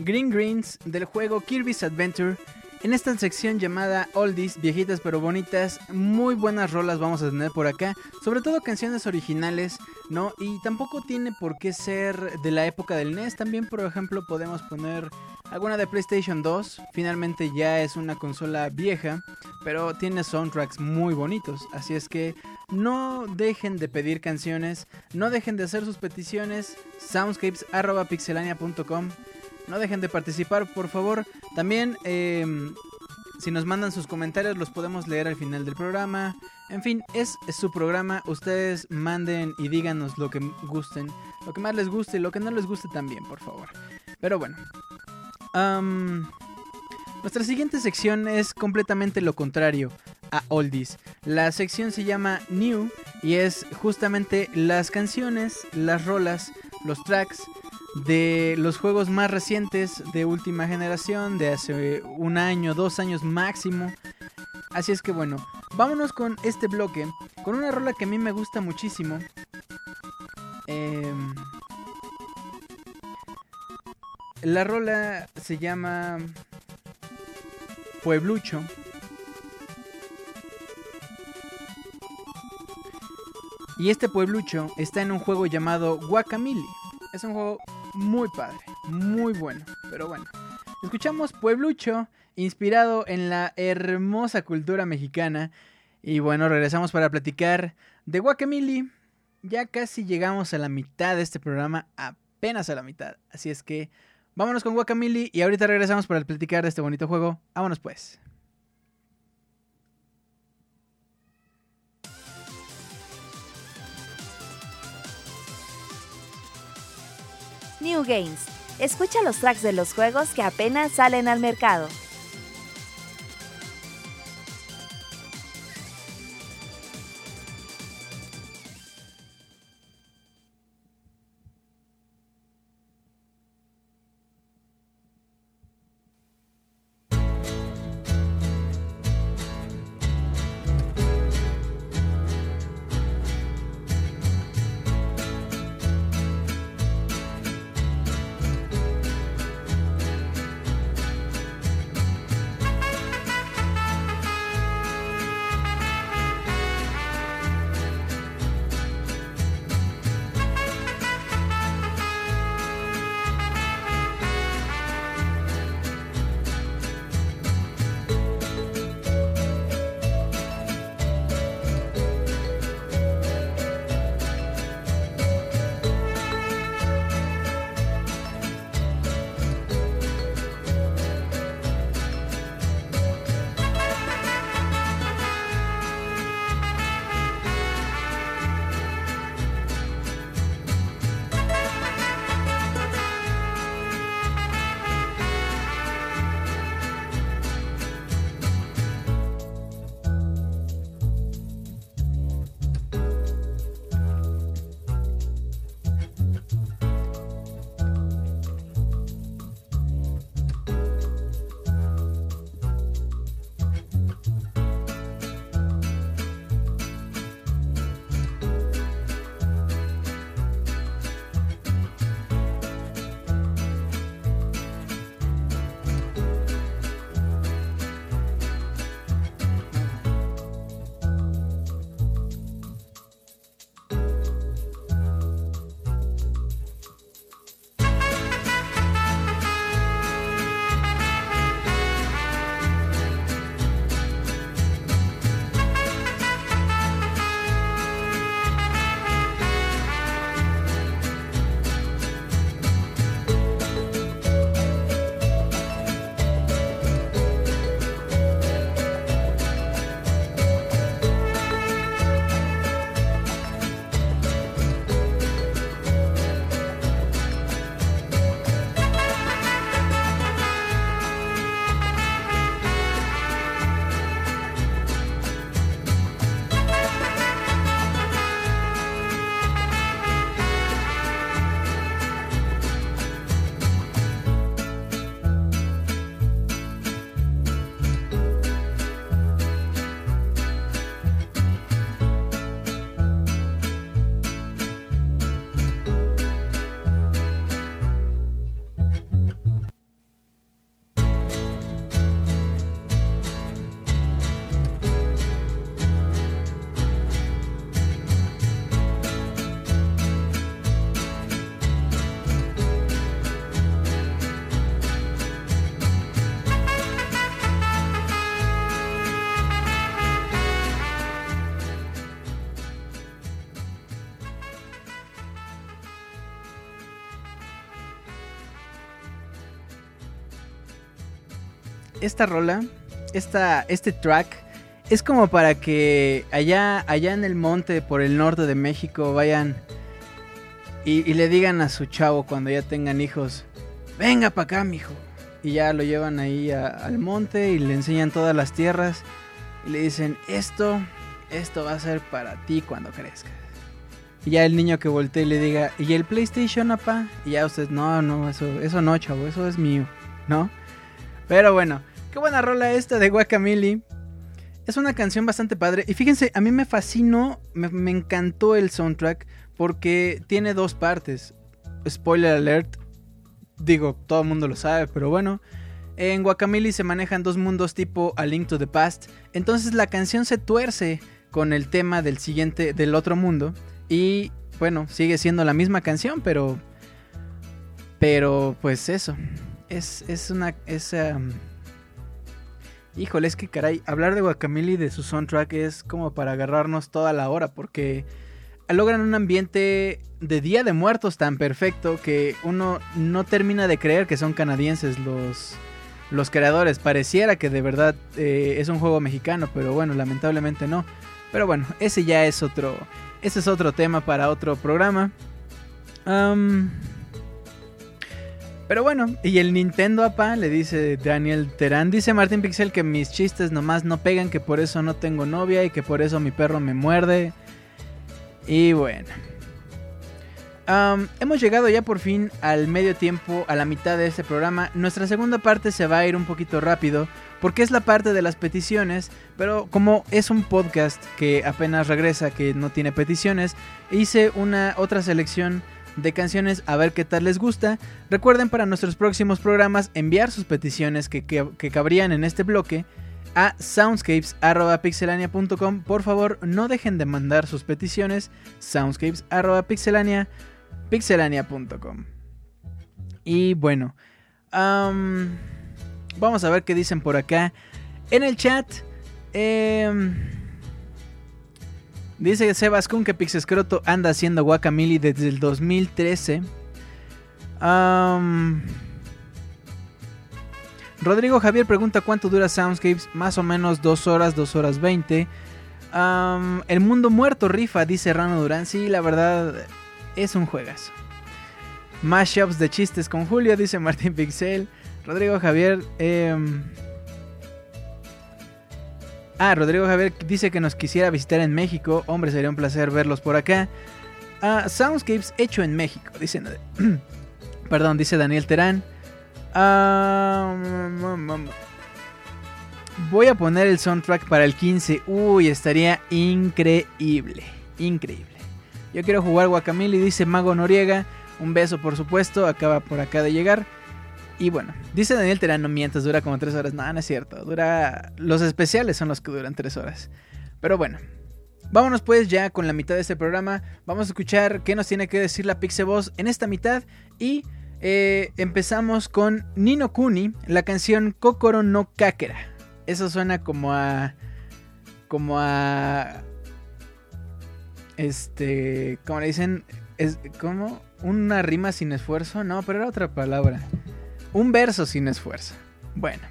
Speaker 2: Green Greens del juego Kirby's Adventure. En esta sección llamada Oldies, viejitas pero bonitas, muy buenas rolas vamos a tener por acá, sobre todo canciones originales, ¿no? Y tampoco tiene por qué ser de la época del NES, también por ejemplo podemos poner alguna de PlayStation 2, finalmente ya es una consola vieja, pero tiene soundtracks muy bonitos, así es que no dejen de pedir canciones, no dejen de hacer sus peticiones, soundscapes.pixelania.com no dejen de participar, por favor. También, eh, si nos mandan sus comentarios, los podemos leer al final del programa. En fin, es, su programa. Ustedes manden y díganos lo que gusten. Lo que más les guste y lo que no les guste también, por favor. Pero bueno. nuestra siguiente sección es completamente lo contrario a Oldies. La sección se llama New y es justamente las canciones, las rolas, los tracks de los juegos más recientes de última generación, de hace un año, dos años máximo. Así es que bueno, vámonos con este bloque, con una rola que a mí me gusta muchísimo. Em, la rola se llama Pueblucho. Y este pueblucho está en un juego llamado Guacamole. Es un juego muy padre, muy bueno, pero bueno. Escuchamos Pueblucho, inspirado en la hermosa cultura mexicana. Y bueno, regresamos para platicar de Guacamole. Ya casi llegamos a la mitad de este programa, apenas a la mitad. Así es que vámonos con Guacamole y ahorita regresamos para platicar de este bonito juego. Vámonos pues.
Speaker 1: New Games. Escucha los tracks de los juegos que apenas salen al mercado.
Speaker 2: Esta rola, esta, este track, es como para que allá, allá en el monte, por el norte de México, vayan y, le digan a su chavo cuando ya tengan hijos, venga para acá, mijo. Y ya lo llevan ahí al monte y le enseñan todas las tierras y le dicen, esto, esto va a ser para ti cuando crezcas. Y ya el niño que voltee le diga, ¿y el PlayStation, apá? Y ya usted, no, no, eso, eso no, chavo, eso es mío, ¿no? Pero bueno, qué buena rola esta de Guacamole. Es una canción bastante padre. Y fíjense, a mí me fascinó, me, encantó el soundtrack porque tiene dos partes. Spoiler alert, digo, todo el mundo lo sabe, pero bueno. En Guacamole se manejan dos mundos tipo A Link to the Past. Entonces la canción se tuerce con el tema del siguiente, del otro mundo. Y bueno, sigue siendo la misma canción, pero. Pero pues eso. Es, es una. Es, Híjole, es que caray, hablar de Guacamole y de su soundtrack es como para agarrarnos toda la hora, porque logran un ambiente de Día de Muertos tan perfecto que uno no termina de creer que son canadienses los, los creadores. Pareciera que de verdad eh, es un juego mexicano, pero bueno, lamentablemente no. Pero bueno, ese ya es otro, ese es otro tema para otro programa. Am, pero bueno, y el Nintendo apa le dice Daniel Terán, dice Martín Pixel que mis chistes nomás no pegan, que por eso no tengo novia y que por eso mi perro me muerde. Y bueno. Hemos llegado ya por fin al medio tiempo, a la mitad de este programa. Nuestra segunda parte se va a ir un poquito rápido porque es la parte de las peticiones, pero como es un podcast que apenas regresa, que no tiene peticiones, hice una otra selección de canciones a ver qué tal les gusta. Recuerden para nuestros próximos programas enviar sus peticiones que, que- cabrían en este bloque a soundscapes.pixelania.com. Por favor, no dejen de mandar sus peticiones. soundscapes.pixelania pixelania.com. Y bueno, am, vamos a ver qué dicen por acá. En el chat, em, dice Sebas Kun que Pixescroto anda haciendo Guacamole desde el 2013. Am, Rodrigo Javier pregunta cuánto dura Soundscapes. Más o menos 2 horas, 2 horas 20. Am, el mundo muerto rifa, dice Rano Durán. Sí, la verdad es un juegazo. Mashups de chistes con Julio, dice Martín Pixel. Rodrigo Javier. em, Ah, Rodrigo Javier dice que nos quisiera visitar en México. Hombre, sería un placer verlos por acá. Ah, Soundscapes hecho en México, dice. [clears throat] Perdón, dice Daniel Terán. Ah, mm, mm, mm. voy a poner el soundtrack para el 15. Uy, estaría increíble. Increíble. Yo quiero jugar Guacamole, dice Mago Noriega. Un beso, por supuesto. Acaba por acá de llegar. Y bueno, dice Daniel Terán, no mientas, dura como 3 horas. No, no es cierto. Dura. Los especiales son los que duran 3 horas. Pero bueno. Vámonos pues ya con la mitad de este programa. Vamos a escuchar qué nos tiene que decir la Pixeboss en esta mitad. Y eh, empezamos con Nino Kuni, la canción Kokoro no Kakera. Eso suena como a. Como a. Este. Como le dicen. Es, ¿Cómo? Una rima sin esfuerzo. No, pero era otra palabra. Un verso sin esfuerzo. Bueno.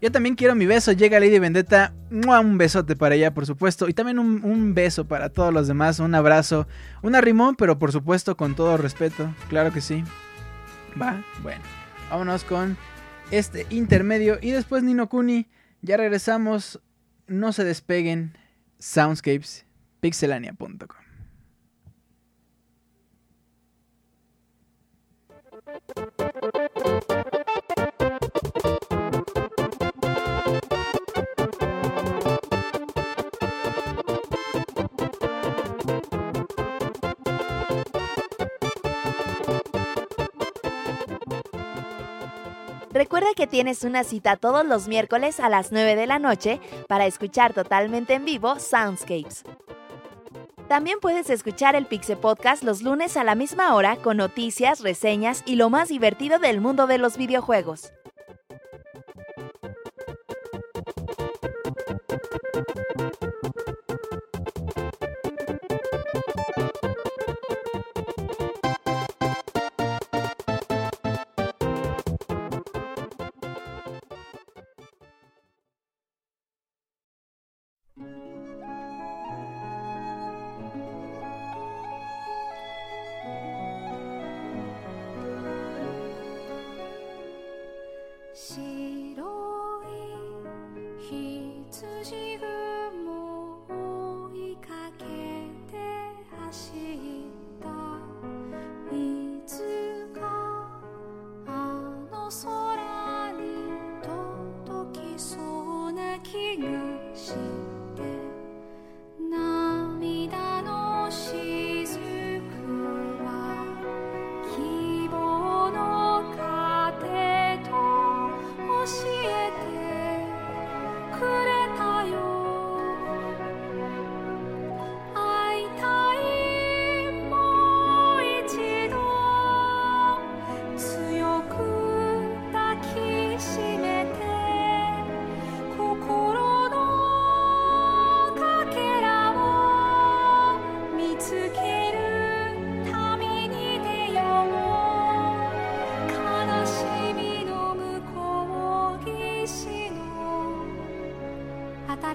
Speaker 2: Yo también quiero mi beso. Llega Lady Vendetta. ¡Mua! Un besote para ella, por supuesto. Y también un, beso para todos los demás. Un abrazo. Un arrimón, pero por supuesto con todo respeto. Claro que sí. Va. Bueno. Vámonos con este intermedio. Y después Nino Kuni. Ya regresamos. No se despeguen. Soundscapes. Pixelania.com.
Speaker 1: Recuerda que tienes una cita todos los miércoles a las 9 de la noche para escuchar totalmente en vivo Soundscapes. También puedes escuchar el Pixe Podcast los lunes a la misma hora con noticias, reseñas y lo más divertido del mundo de los videojuegos.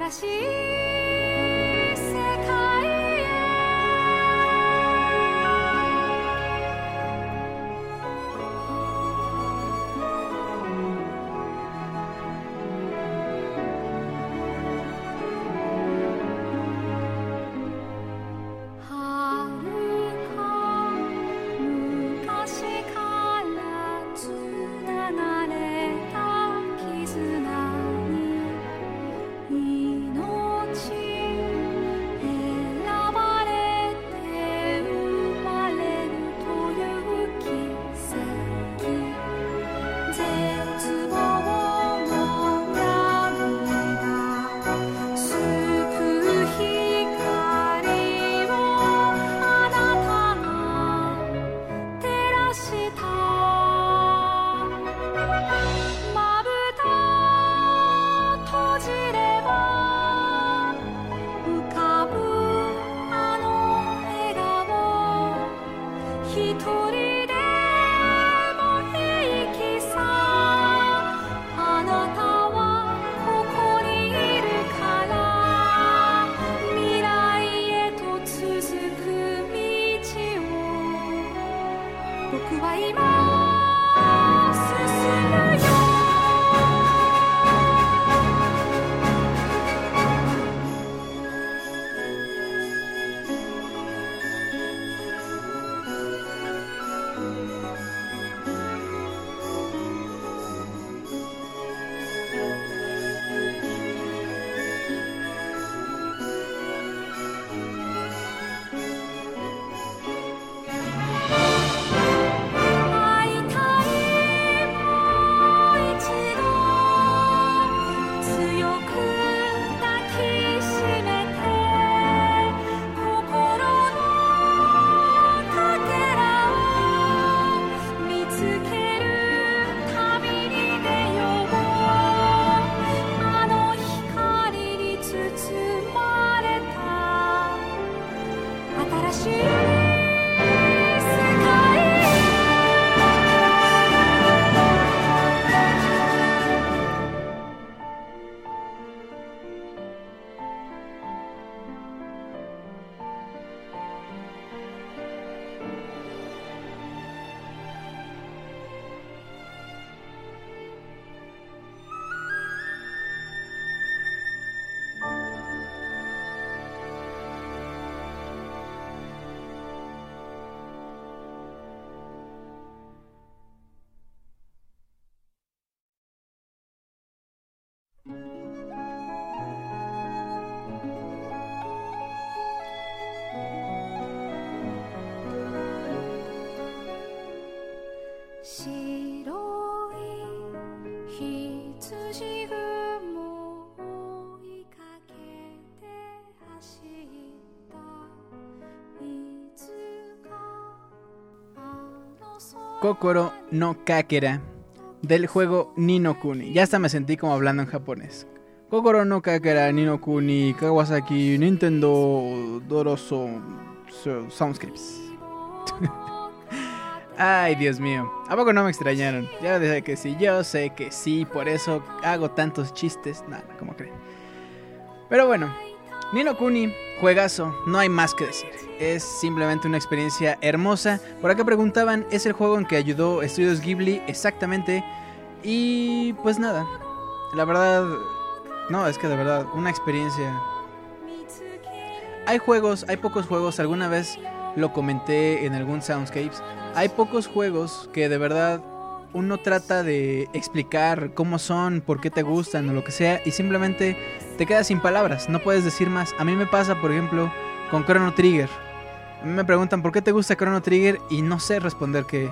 Speaker 4: 小心
Speaker 2: Kokoro no Kakera del juego Nino Kuni. Ya hasta me sentí como hablando en japonés. Kokoro no Kakera, Nino Kuni, Kawasaki, Nintendo, Doroso, so- Soundscapes. [laughs] Ay, Dios mío. ¿A poco no me extrañaron? Ya dije que sí, yo sé que sí, por eso hago tantos chistes. Nada, como creen. Pero bueno, Nino Kuni, juegazo, no hay más que decir. Es simplemente una experiencia hermosa. Por acá preguntaban, es el juego en que ayudó Estudios Ghibli exactamente. Y pues nada, la verdad, no, es que de verdad, una experiencia. Hay juegos, hay pocos juegos, alguna vez lo comenté en algún Soundscapes. Hay pocos juegos que de verdad uno trata de explicar cómo son, por qué te gustan o lo que sea, y simplemente te quedas sin palabras, no puedes decir más. A mí me pasa, por ejemplo, con Chrono Trigger. A mí me preguntan por qué te gusta Chrono Trigger y no sé responder qué,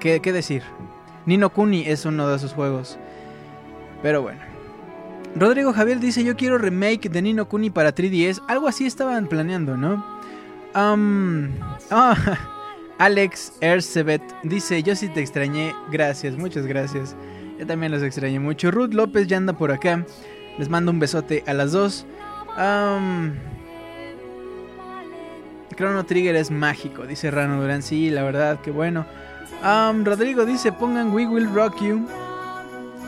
Speaker 2: qué, qué decir. Nino Kuni es uno de esos juegos. Pero bueno. Rodrigo Javier dice, yo quiero remake de Nino Kuni para 3DS. Algo así estaban planeando, ¿no? Um, [laughs] Alex Ercebet dice, yo sí te extrañé. Gracias, muchas gracias. Yo también los extrañé mucho. Ruth López ya anda por acá. Les mando un besote a las dos. Chrono Trigger es mágico, dice Rano Durán. Sí, la verdad, que bueno. Rodrigo dice, pongan We Will Rock You.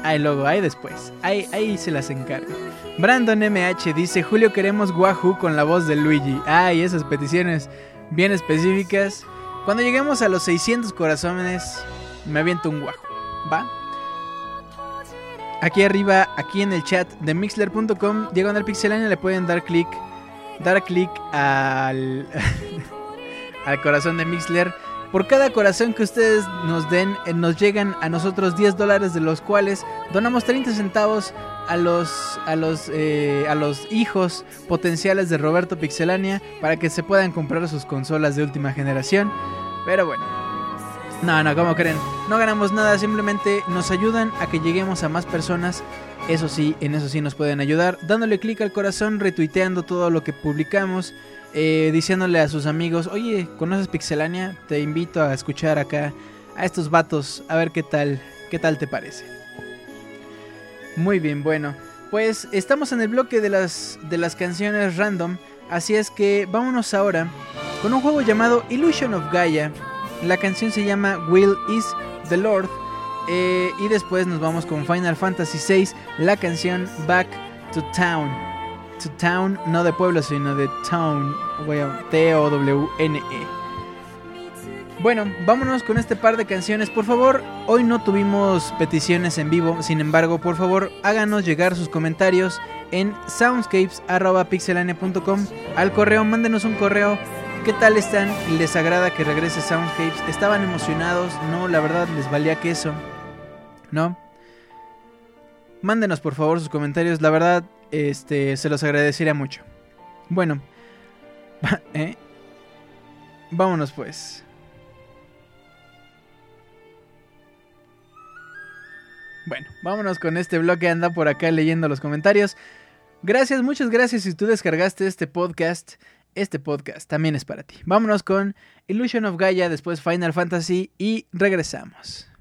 Speaker 2: Ahí luego, ahí después. Ahí, ahí se las encargo. Brandon MH dice, Julio queremos Wahoo con la voz de Luigi. Ay, esas peticiones bien específicas. Cuando lleguemos a los 600 corazones, me aviento un Wahoo. ¿Va? Aquí arriba, aquí en el chat de mixler.com, diagonal pixelania, le pueden dar clic, dar clic al, [laughs] al corazón de Mixler. Por cada corazón que ustedes nos den, eh, nos llegan a nosotros 10 dólares, de los cuales donamos 30 centavos a los, a los, eh, a los hijos potenciales de Roberto Pixelania para que se puedan comprar sus consolas de última generación. Pero bueno, no, no, como creen? No ganamos nada, simplemente nos ayudan a que lleguemos a más personas. Eso sí, en eso sí nos pueden ayudar. Dándole clic al corazón, retuiteando todo lo que publicamos. eh, diciéndole a sus amigos, oye, ¿conoces Pixelania? Te invito a escuchar acá a estos vatos, a ver qué tal, qué tal te parece. Muy bien, bueno, pues estamos en el bloque de las, de las canciones random, así es que vámonos ahora con un juego llamado Illusion of Gaia. La canción se llama Will is the Lord. eh, y después nos vamos con Final Fantasy VI, la canción Back to Town. To Town, no de pueblo, sino de Town. T-O-W-N-E. Bueno, vámonos con este par de canciones. Por favor, hoy no tuvimos peticiones en vivo. Sin embargo, por favor, háganos llegar sus comentarios en soundscapes.pixelania.com. Al correo, mándenos un correo. ¿Qué tal están? ¿Les agrada que regrese Soundscapes? ¿Estaban emocionados? No, la verdad les valía queso. ¿No? Mándenos por favor sus comentarios. La verdad, este, se los agradecería mucho. Bueno, [laughs] ¿eh? vámonos pues. Bueno, vámonos con este bloque. Anda por acá leyendo los comentarios. Gracias, muchas gracias si tú descargaste este podcast. Este podcast también es para ti. Vámonos con Illusion of Gaia, después Final Fantasy y regresamos.「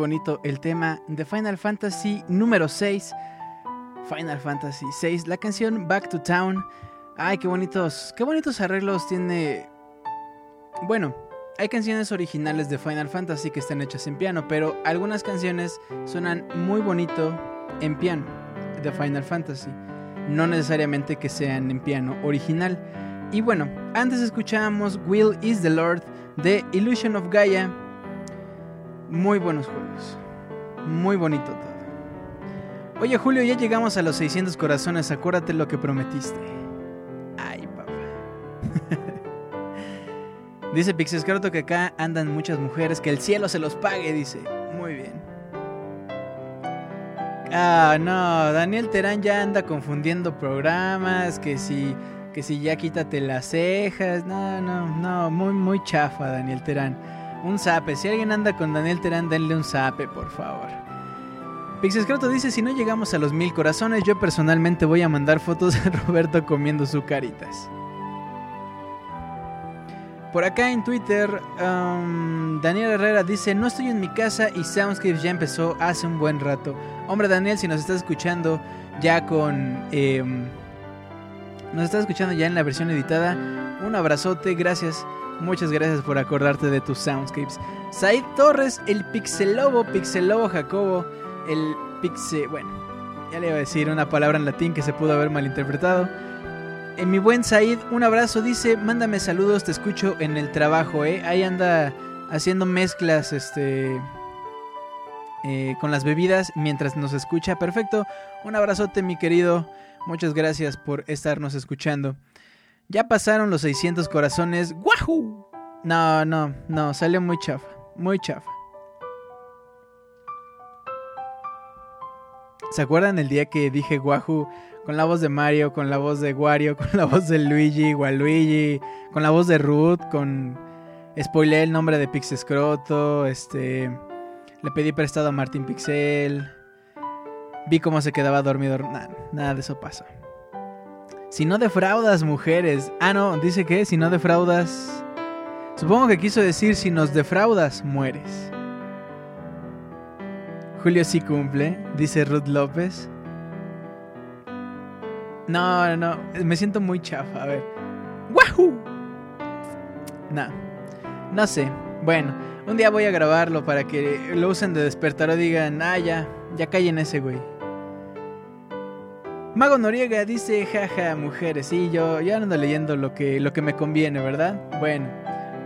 Speaker 2: bonito el tema de Final Fantasy número 6. Final Fantasy 6, la canción Back to Town. Ay, qué bonitos, qué bonitos arreglos tiene. Bueno, hay canciones originales de Final Fantasy que están hechas en piano, pero algunas canciones suenan muy bonito en piano de Final Fantasy. No necesariamente que sean en piano original. Y bueno, antes escuchábamos Will is the Lord de Illusion of Gaia. Muy buenos juegos. Muy bonito todo. Oye Julio, ya llegamos a los 600 corazones. Acuérdate lo que prometiste. Ay, papá. [laughs] dice Pixescroto que acá andan muchas mujeres. Que el cielo se los pague, dice. Muy bien. Ah, no, Daniel Terán ya anda confundiendo programas, que si, que si ya quítate las cejas, no, no, no, muy, muy chafa Daniel Terán. Un zape, si alguien anda con Daniel Terán, denle un zape, por favor. Pixescroto dice, si no llegamos a los mil corazones, yo personalmente voy a mandar fotos de Roberto comiendo sus caritas. Por acá en Twitter, um, Daniel Herrera dice, no estoy en mi casa y Soundscapes ya empezó hace un buen rato. Hombre Daniel, si nos estás escuchando ya con... eh, nos estás escuchando ya en la versión editada, un abrazote, gracias, muchas gracias por acordarte de tus Soundscapes. Said Torres, el Pixelobo, Pixelobo Jacobo, el Pixe... Bueno, ya le iba a decir una palabra en latín que se pudo haber malinterpretado. En mi buen Said, un abrazo, dice, mándame saludos, te escucho en el trabajo, ¿eh? Ahí anda haciendo mezclas, este... eh, con las bebidas mientras nos escucha. Perfecto, un abrazote mi querido, muchas gracias por estarnos escuchando. Ya pasaron los 600 corazones, ¡guau! No, no, no, salió muy chafa, muy chafa. ¿Se acuerdan el día que dije Wahoo con la voz de Mario, con la voz de Wario, [laughs] con la voz de Luigi, Waluigi, con la voz de Ruth, con spoilé el nombre de Pixescroto, este le pedí prestado a Martín Pixel. Vi cómo se quedaba dormido. Nah, nada de eso pasó. Si no defraudas, mujeres. Ah, no, dice que si no defraudas. Supongo que quiso decir si nos defraudas, mueres. Julio sí cumple, dice Ruth López. No, no, me siento muy chafa. A ver. ¡Wahoo! No, no sé. Bueno, un día voy a grabarlo para que lo usen de despertar o digan, ah, ya, ya callen ese güey. Mago Noriega dice, jaja, mujeres. Sí, yo, yo ando leyendo lo que, lo que me conviene, ¿verdad? Bueno.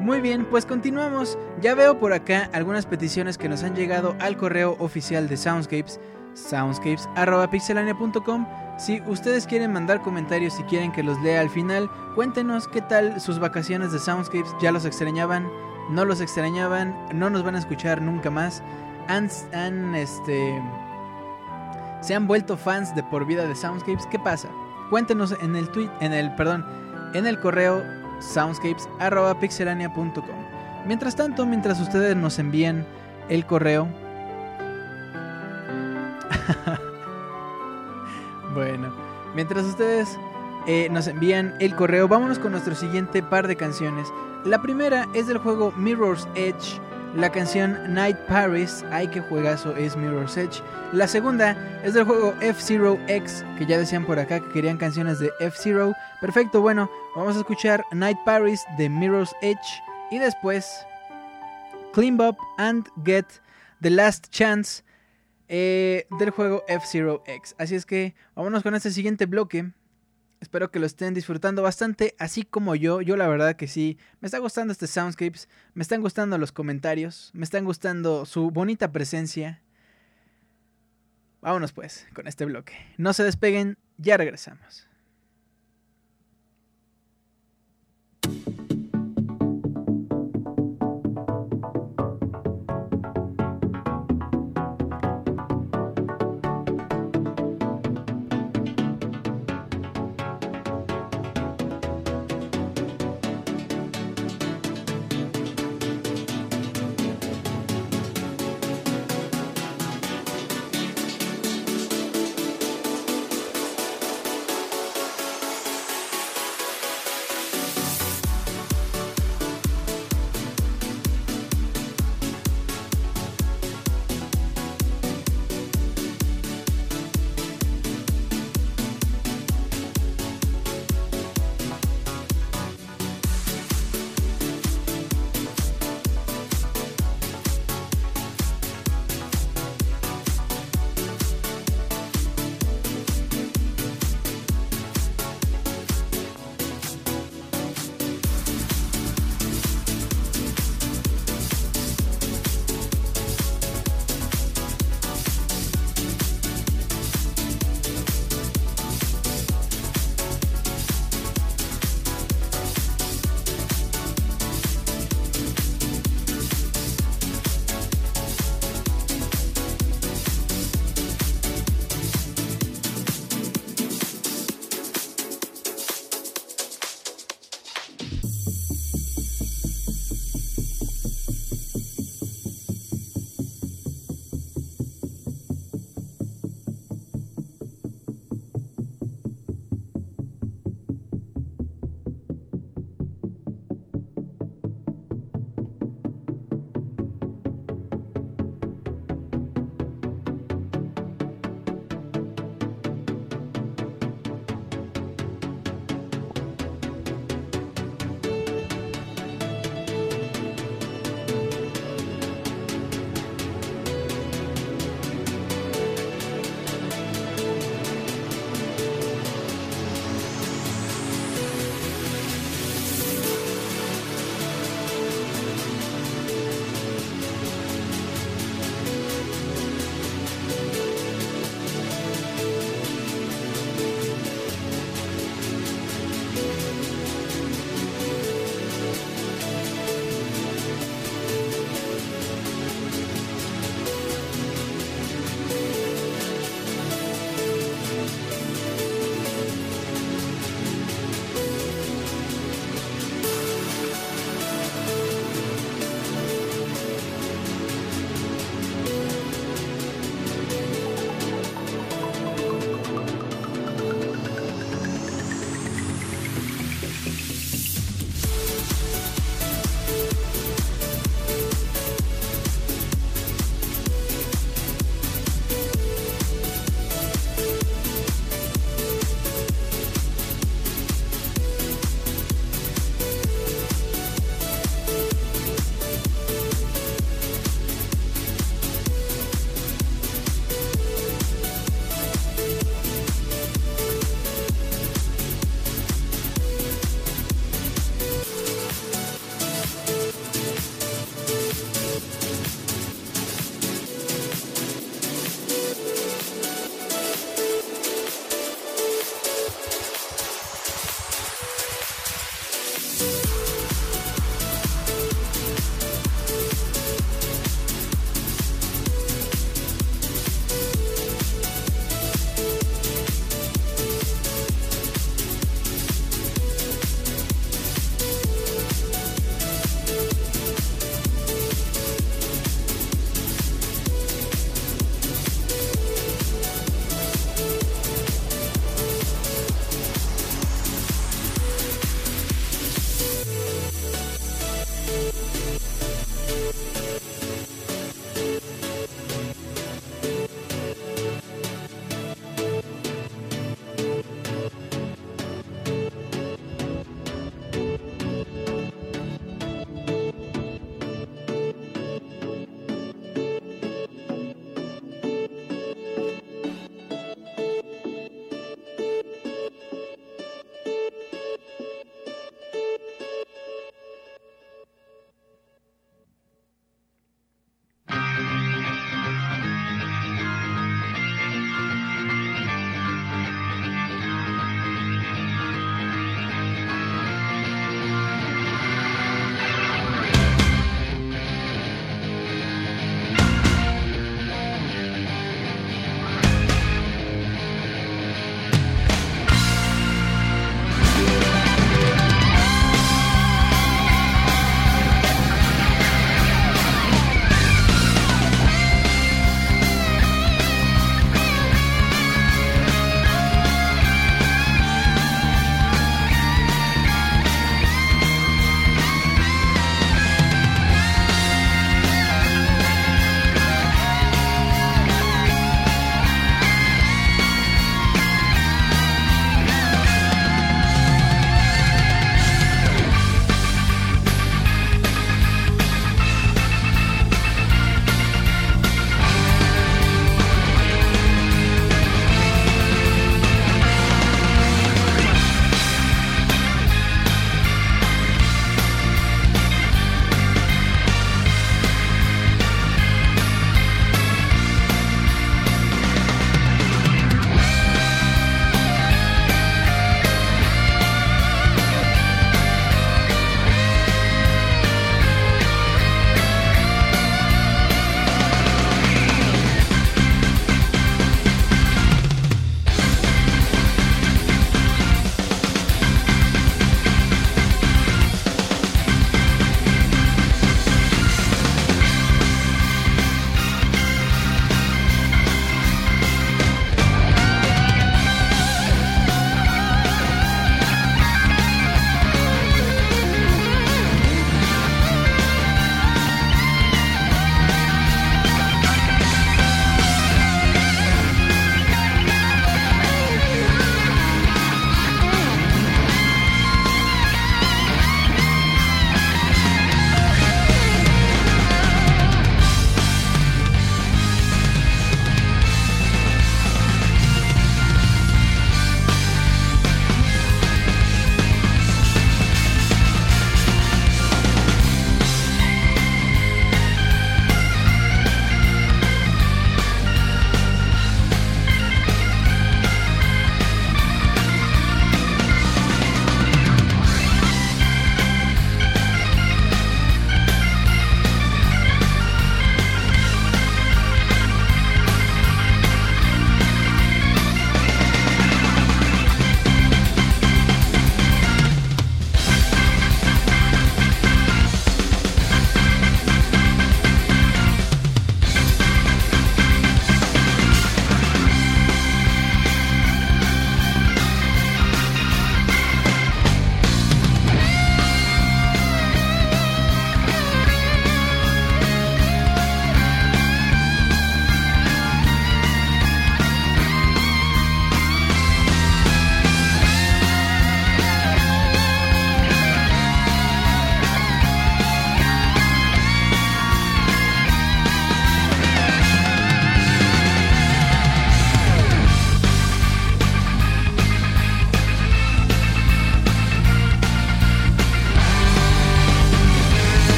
Speaker 2: Muy bien, pues continuamos. Ya veo por acá algunas peticiones que nos han llegado al correo oficial de Soundscapes, soundscapes.pixelania.com. Si ustedes quieren mandar comentarios y quieren que los lea al final, cuéntenos qué tal sus vacaciones de Soundscapes. ¿Ya los extrañaban? ¿No los extrañaban? ¿No nos van a escuchar nunca más? ¿Han, han este... se han vuelto fans de por vida de Soundscapes? ¿Qué pasa? Cuéntenos en el tweet, en el, perdón, en el correo soundscapes.pixelania.com. Mientras tanto, mientras ustedes nos envían el correo. [laughs] bueno, mientras ustedes eh, nos envían el correo, vámonos con nuestro siguiente par de canciones. La primera es del juego Mirror's Edge. La canción Night Paris, ay que juegazo es Mirror's Edge. La segunda es del juego F-Zero X, que ya decían por acá que querían canciones de F-Zero. Perfecto, bueno, vamos a escuchar Night Paris de Mirror's Edge y después Clean Up and Get The Last Chance eh, del juego F-Zero X. Así es que vámonos con este siguiente bloque. Espero que lo estén disfrutando bastante, así como yo. Yo la verdad que sí, me está gustando este Soundscapes, me están gustando los comentarios, me están gustando su bonita presencia. Vámonos pues con este bloque. No se despeguen, ya regresamos.「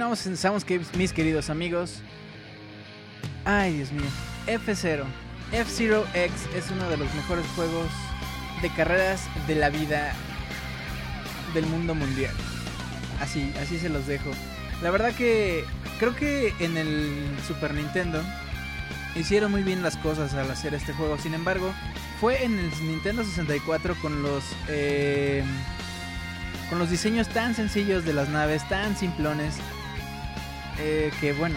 Speaker 2: Continuamos en Soundscapes, mis queridos amigos. Ay, Dios mío. F0. F-Zero X es uno de los mejores juegos de carreras de la vida del mundo mundial. Así, así se los dejo. La verdad que creo que en el Super Nintendo hicieron muy bien las cosas al hacer este juego. Sin embargo, fue en el Nintendo 64 con los eh, con los diseños tan sencillos de las naves, tan simplones, eh, que bueno,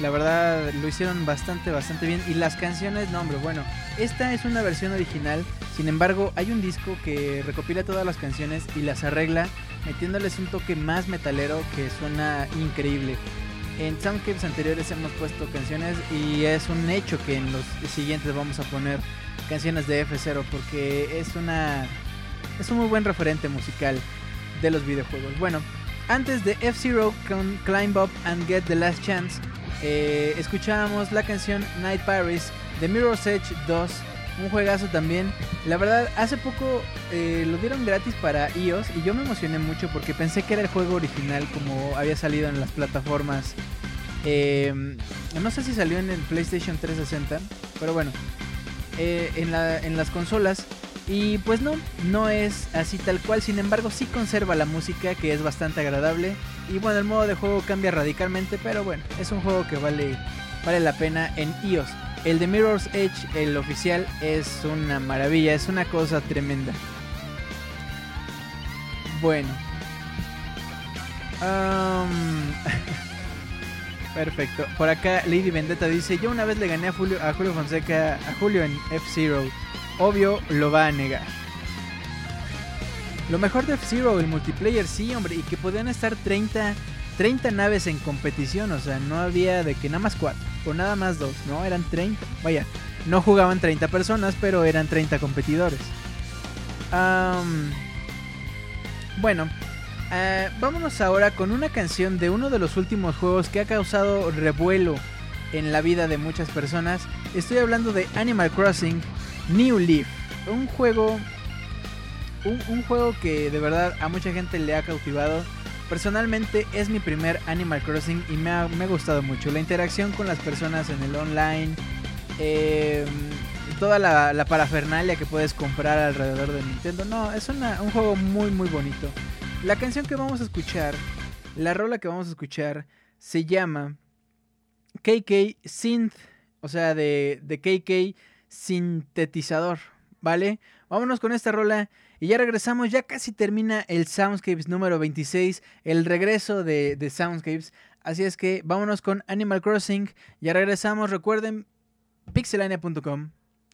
Speaker 2: la verdad lo hicieron bastante, bastante bien. Y las canciones, no hombre, bueno, esta es una versión original. Sin embargo, hay un disco que recopila todas las canciones y las arregla, metiéndoles un toque más metalero que suena increíble. En Soundcapes anteriores hemos puesto canciones y es un hecho que en los siguientes vamos a poner canciones de F0 porque es una es un muy buen referente musical de los videojuegos. Bueno, antes de F-Zero con Climb Up and Get the Last Chance, eh, escuchábamos la canción Night Paris de Mirror's Edge 2, un juegazo también. La verdad, hace poco eh, lo dieron gratis para iOS y yo me emocioné mucho porque pensé que era el juego original como había salido en las plataformas. Eh, no sé si salió en el PlayStation 360, pero bueno, eh, en las consolas. Y pues no, no es así tal cual, sin embargo sí conserva la música que es bastante agradable. Y bueno, el modo de juego cambia radicalmente, pero bueno, es un juego que vale, vale la pena en iOS. El de Mirror's Edge, el oficial, es una maravilla, es una cosa tremenda. Bueno. [laughs] Perfecto. Por acá Lady Vendetta dice, yo una vez le gané a Julio, a Julio Fonseca, a Julio en F-Zero. Obvio, lo va a negar. Lo mejor de F-Zero, el multiplayer, sí, hombre, y que podían estar 30, 30 naves en competición, o sea, no había de que nada más 4 o nada más 2, no, eran 30. Vaya, no jugaban 30 personas, pero eran 30 competidores. Bueno, eh, vámonos ahora con una canción de uno de los últimos juegos que ha causado revuelo en la vida de muchas personas. Estoy hablando de Animal Crossing New Leaf, un juego un, juego que de verdad a mucha gente le ha cautivado. Personalmente es mi primer Animal Crossing y me ha, me ha gustado mucho. La interacción con las personas en el online, eh, toda la, la parafernalia que puedes comprar alrededor de Nintendo. No, es un juego muy muy bonito. La canción que vamos a escuchar, la rola que vamos a escuchar, se llama KK Synth, o sea, de, de KK Sintetizador, ¿vale? Vámonos con esta rola y ya regresamos, ya casi termina el Soundscapes número 26, el regreso de, de Soundscapes. Así es que vámonos con Animal Crossing, ya regresamos, recuerden, pixelania.com,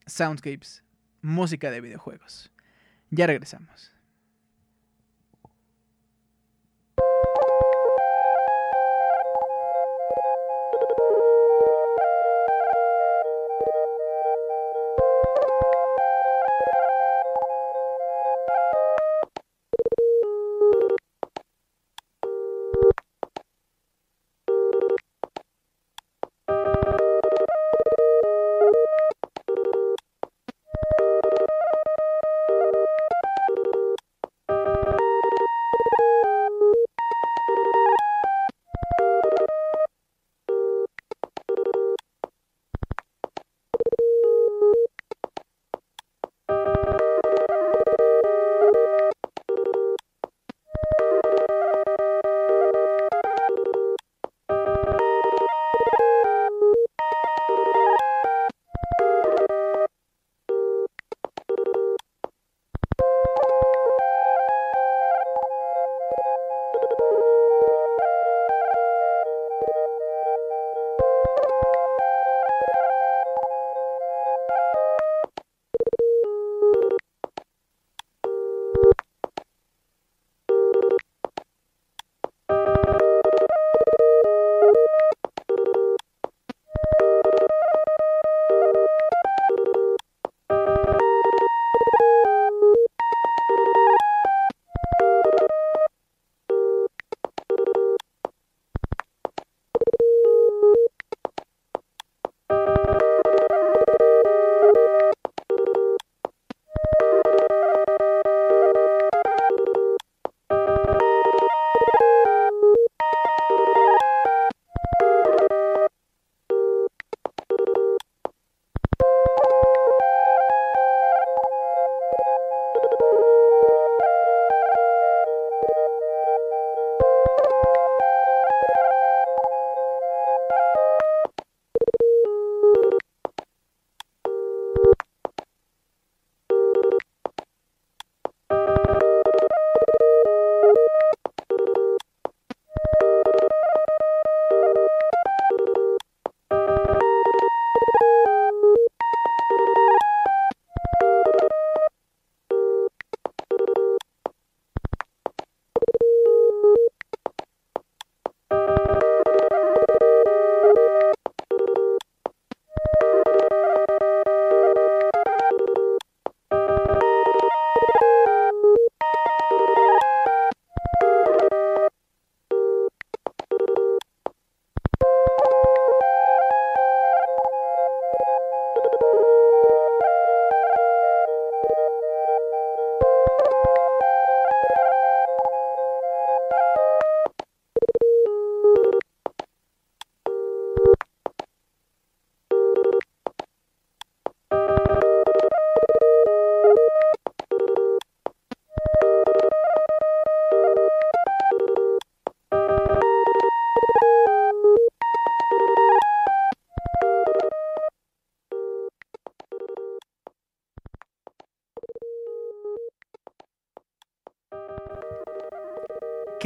Speaker 2: Soundscapes, música de videojuegos. Ya regresamos.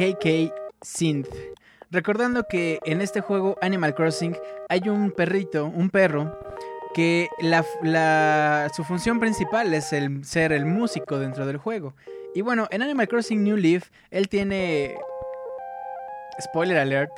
Speaker 2: KK Synth. Recordando que en este juego Animal Crossing hay un perrito, un perro, que la, su función principal es el ser el músico dentro del juego. Y bueno, en Animal Crossing New Leaf, él tiene... Spoiler alert.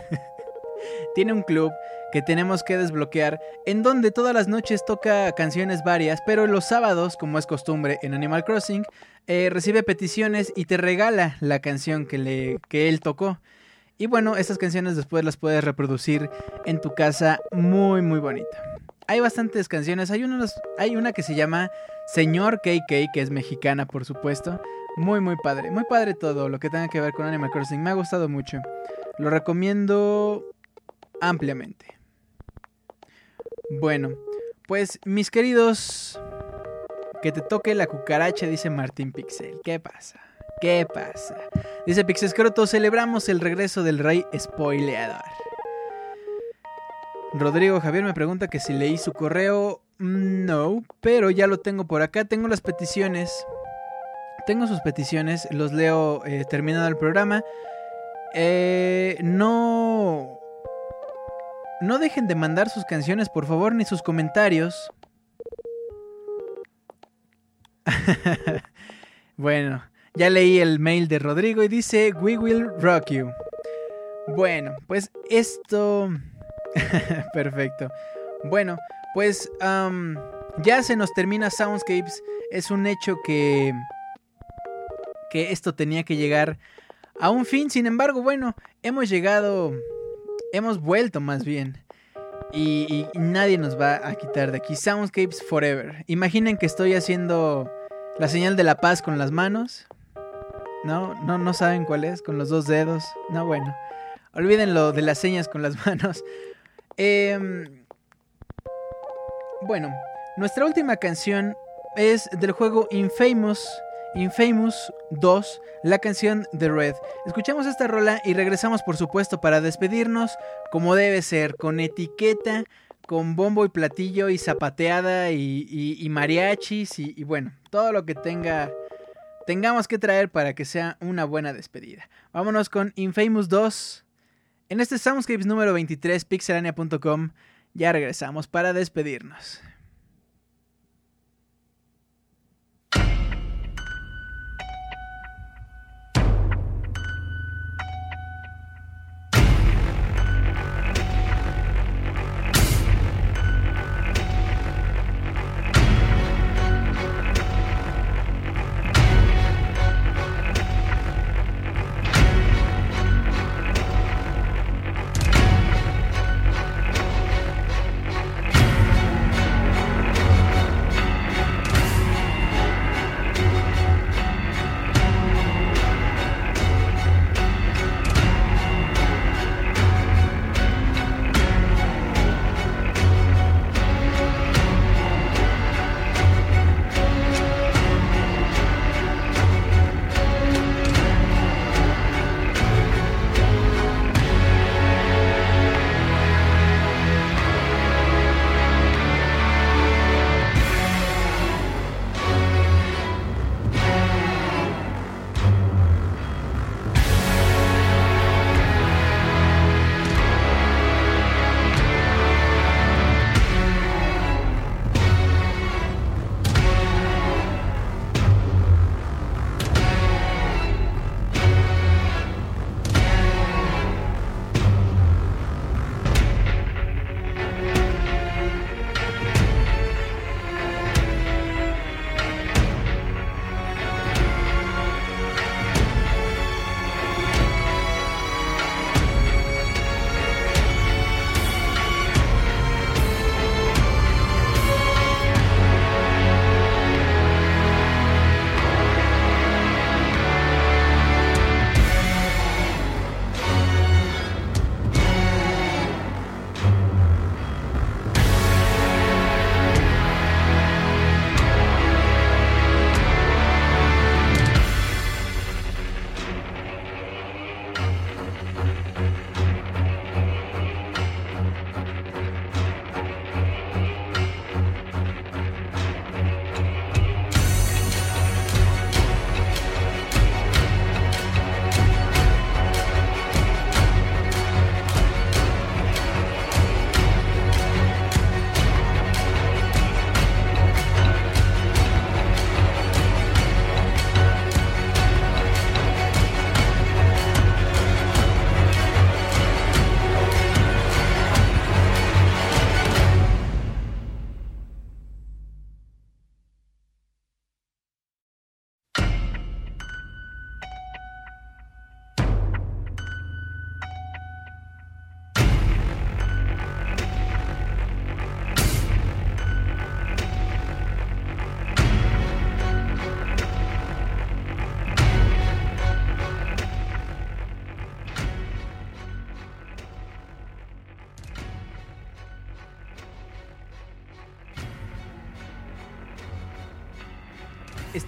Speaker 2: [laughs] tiene un club que tenemos que desbloquear en donde todas las noches toca canciones varias, pero los sábados, como es costumbre en Animal Crossing, eh, recibe peticiones y te regala la canción que, le, que él tocó. Y bueno, estas canciones después las puedes reproducir en tu casa muy muy bonita. Hay bastantes canciones, hay, unos, hay una que se llama Señor KK, que es mexicana por supuesto. Muy muy padre, muy padre todo lo que tenga que ver con Animal Crossing, me ha gustado mucho. Lo recomiendo ampliamente. Bueno, pues mis queridos, que te toque la cucaracha, dice Martín Pixel. ¿Qué pasa? ¿Qué pasa? Dice Pixescroto, celebramos el regreso del rey spoileador. Rodrigo Javier me pregunta que si leí su correo. Mm, No, pero ya lo tengo por acá. Tengo las peticiones. Tengo sus peticiones. Los leo eh, terminado el programa. Eh, no. No dejen de mandar sus canciones, por favor, ni sus comentarios. [laughs] bueno, ya leí el mail de Rodrigo y dice: We will rock you. Bueno, pues esto. [laughs] Perfecto. Bueno, pues ya se nos termina Soundscapes. Es un hecho que. que esto tenía que llegar a un fin. Sin embargo, bueno, hemos llegado. Hemos vuelto más bien. Y, nadie nos va a quitar de aquí. Soundscapes Forever. Imaginen que estoy haciendo la señal de la paz con las manos. No, no, no saben cuál es, con los dos dedos. No, bueno. Olvídenlo de las señas con las [laughs] manos. Em, bueno, nuestra última canción es del juego Infamous, Infamous 2, la canción de Red. Escuchamos esta rola y regresamos por supuesto para despedirnos como debe ser, con etiqueta, con bombo y platillo y zapateada y, mariachis y, y bueno, todo lo que tenga tengamos que traer para que sea una buena despedida. Vámonos con Infamous 2. En este Soundscapes número 23, pixelania.com, ya regresamos para despedirnos.「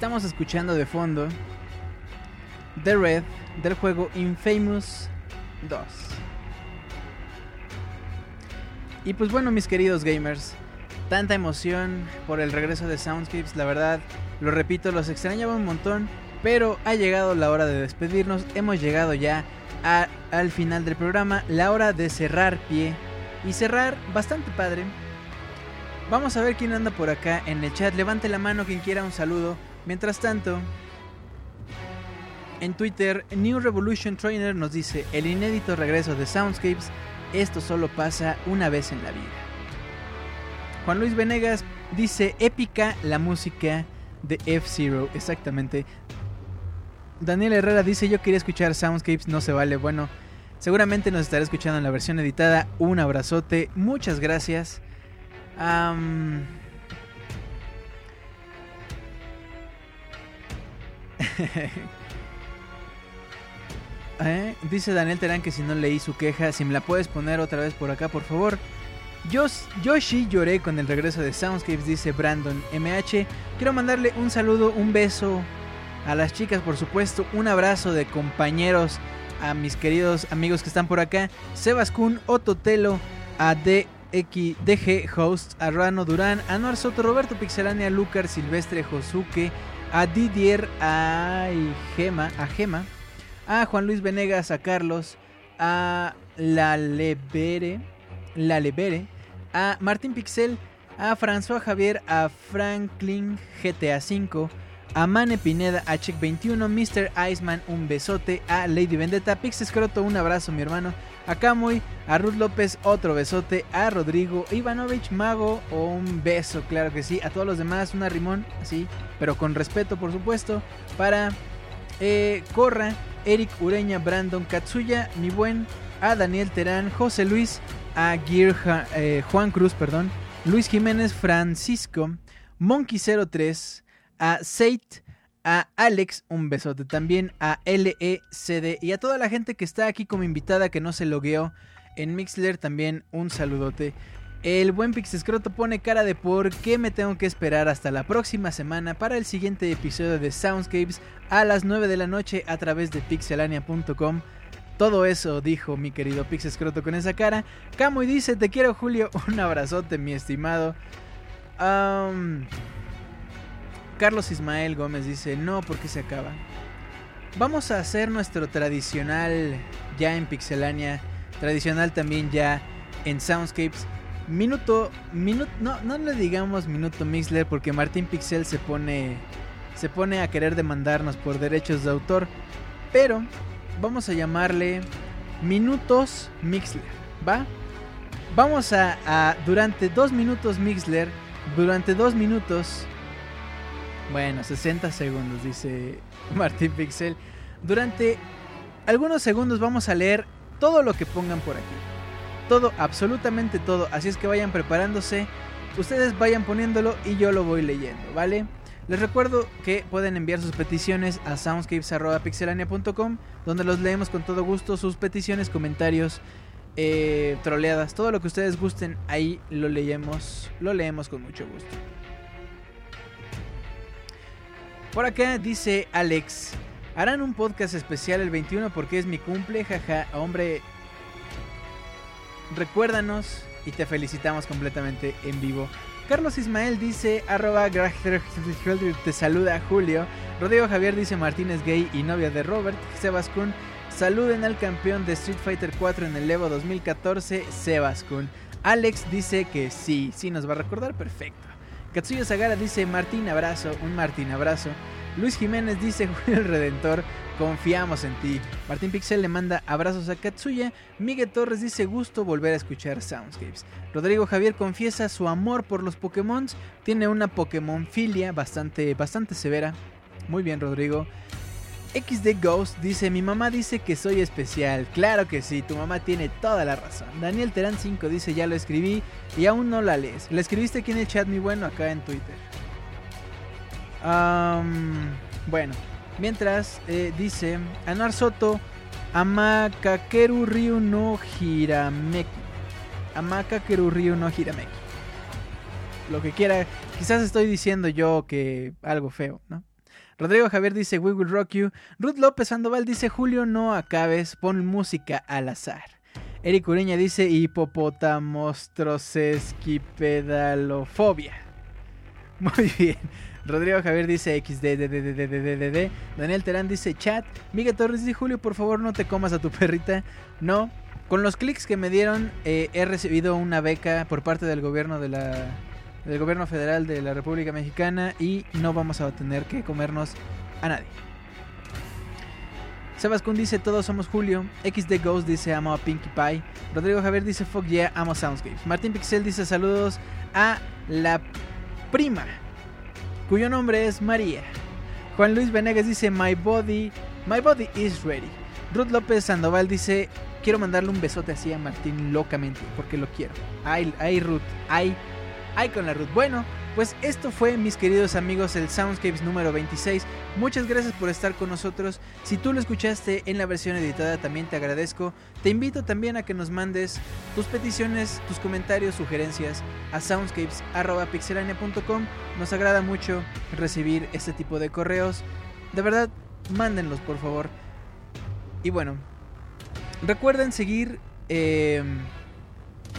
Speaker 2: estamos escuchando de fondo The Red del juego Infamous 2. Y pues bueno, mis queridos gamers, tanta emoción por el regreso de Soundscapes, la verdad, lo repito, los extrañaba un montón, pero ha llegado la hora de despedirnos, hemos llegado ya al final del programa, la hora de cerrar pie y cerrar bastante padre. Vamos a ver quién anda por acá en el chat, levante la mano quien quiera un saludo. Mientras tanto, en Twitter, New Revolution Trainer nos dice, el inédito regreso de Soundscapes, esto solo pasa una vez en la vida. Juan Luis Venegas dice, épica la música de F-Zero, exactamente. Daniel Herrera dice, yo quería escuchar Soundscapes, no se vale. Bueno, seguramente nos estará escuchando en la versión editada. Un abrazote, muchas gracias. [laughs] Eh, Dice Daniel Terán que si no leí su queja, si me la puedes poner otra vez por acá, por favor. Yo, sí lloré con el regreso de Soundscapes, dice Brandon MH. Quiero mandarle un saludo, un beso a las chicas, por supuesto, un abrazo de compañeros a mis queridos amigos que están por acá. Sebas Kun, Ototelo, a DX, DG Host, a Rano Durán, a Noar Soto, Roberto Pixelania, Lucar Silvestre, Josuke, a Didier, a Gema, a a Juan Luis Venegas, a Carlos, a La Lebere, La Lebere, a Martín Pixel, a François Javier, a Franklin GTA V, a Mane Pineda, a Check21, Mr. Iceman, un besote, a Lady Vendetta, Pix Escroto, un abrazo mi hermano, a Camuy, a Ruth López, otro besote, a Rodrigo Ivanovich Mago, un beso, claro que sí, a todos los demás, una rimón, así, pero con respeto por supuesto, para eh, Corra, Eric Ureña, Brandon Katsuya, mi buen, a Daniel Terán, José Luis, a Gear eh, Juan Cruz, perdón, Luis Jiménez, Francisco, Monkey03, a Seit, a Alex, un besote también, a LECD y a toda la gente que está aquí como invitada que no se logueó en Mixler también un saludote. El buen Pixescroto pone cara de por qué me tengo que esperar hasta la próxima semana para el siguiente episodio de Soundscapes a las 9 de la noche a través de pixelania.com. Todo eso dijo mi querido Pixescroto con esa cara. Camo y dice, te quiero Julio, [laughs] un abrazote mi estimado. Carlos Ismael Gómez dice, no, porque se acaba. Vamos a hacer nuestro tradicional ya en Pixelania, tradicional también ya en Soundscapes. Minuto, minuto, no, no le digamos minuto Mixler porque Martín Pixel se pone, se pone a querer demandarnos por derechos de autor. Pero vamos a llamarle minutos Mixler, ¿va? Vamos a, a durante dos minutos Mixler, durante dos minutos, bueno, 60 segundos, dice [laughs] Martín Pixel. Durante algunos segundos vamos a leer todo lo que pongan por aquí. Todo, absolutamente todo. Así es que vayan preparándose. Ustedes vayan poniéndolo y yo lo voy leyendo, ¿vale? Les recuerdo que pueden enviar sus peticiones a soundscapes.pixelania.com donde los leemos con todo gusto. Sus peticiones, comentarios, eh, troleadas, todo lo que ustedes gusten, ahí lo leemos, lo leemos con mucho gusto. Por acá dice Alex, harán un podcast especial el 21 porque es mi cumple, jaja, hombre, recuérdanos y te felicitamos completamente en vivo. Carlos Ismael dice, arroba te saluda Julio. Rodrigo Javier dice Martínez gay y novia de Robert. Sebas Kun, saluden al campeón de Street Fighter 4 en el Evo 2014, Sebas Kun. Alex dice que sí, sí nos va a recordar, perfecto. Katsuya Sagara dice Martín abrazo, un Martín abrazo. Luis Jiménez dice [laughs] Julio el Redentor, confiamos en ti. Martín Pixel le manda abrazos a Katsuya. Miguel Torres dice gusto volver a escuchar Soundscapes. Rodrigo Javier confiesa su amor por los Pokémon. Tiene una Pokémon filia bastante, bastante severa. Muy bien, Rodrigo. XD Ghost dice, mi mamá dice que soy especial. Claro que sí, tu mamá tiene toda la razón. Daniel Terán 5 dice, ya lo escribí y aún no la lees. ¿La escribiste aquí en el chat, mi bueno? Acá en Twitter. Bueno, mientras eh, dice, Anar Soto, Amakakeru Ryu no Hirameki. Amakakeru Ryu no Hirameki. Lo que quiera, quizás estoy diciendo yo que algo feo, ¿no? Rodrigo Javier dice We Will Rock You. Ruth López Sandoval dice Julio, no acabes, pon música al azar. Eric Ureña dice hipopotamostrosesquipedalofobia. [laughs] Muy bien. Rodrigo Javier dice XDDDDDDD. Daniel Terán dice chat. Miguel Torres dice Julio, por favor no te comas a tu perrita. No. Con los clics que me dieron eh, he recibido una beca por parte del gobierno de la del gobierno federal de la República Mexicana y no vamos a tener que comernos a nadie. Sebas Kun dice todos somos Julio. XD Ghost dice amo a Pinkie Pie. Rodrigo Javier dice fuck yeah, amo Soundscapes. Martín Pixel dice saludos a la prima, cuyo nombre es María. Juan Luis Venegas dice my body, my body is ready. Ruth López Sandoval dice quiero mandarle un besote así a Martín locamente porque lo quiero. Ay, ay Ruth, ay Ay con la Ruth. Bueno, pues esto fue, mis queridos amigos, el Soundscapes número 26. Muchas gracias por estar con nosotros. Si tú lo escuchaste en la versión editada, también te agradezco. Te invito también a que nos mandes tus peticiones, tus comentarios, sugerencias a soundscapes.pixelania.com. Nos agrada mucho recibir este tipo de correos. De verdad, mándenlos, por favor. Y bueno, recuerden seguir. Eh,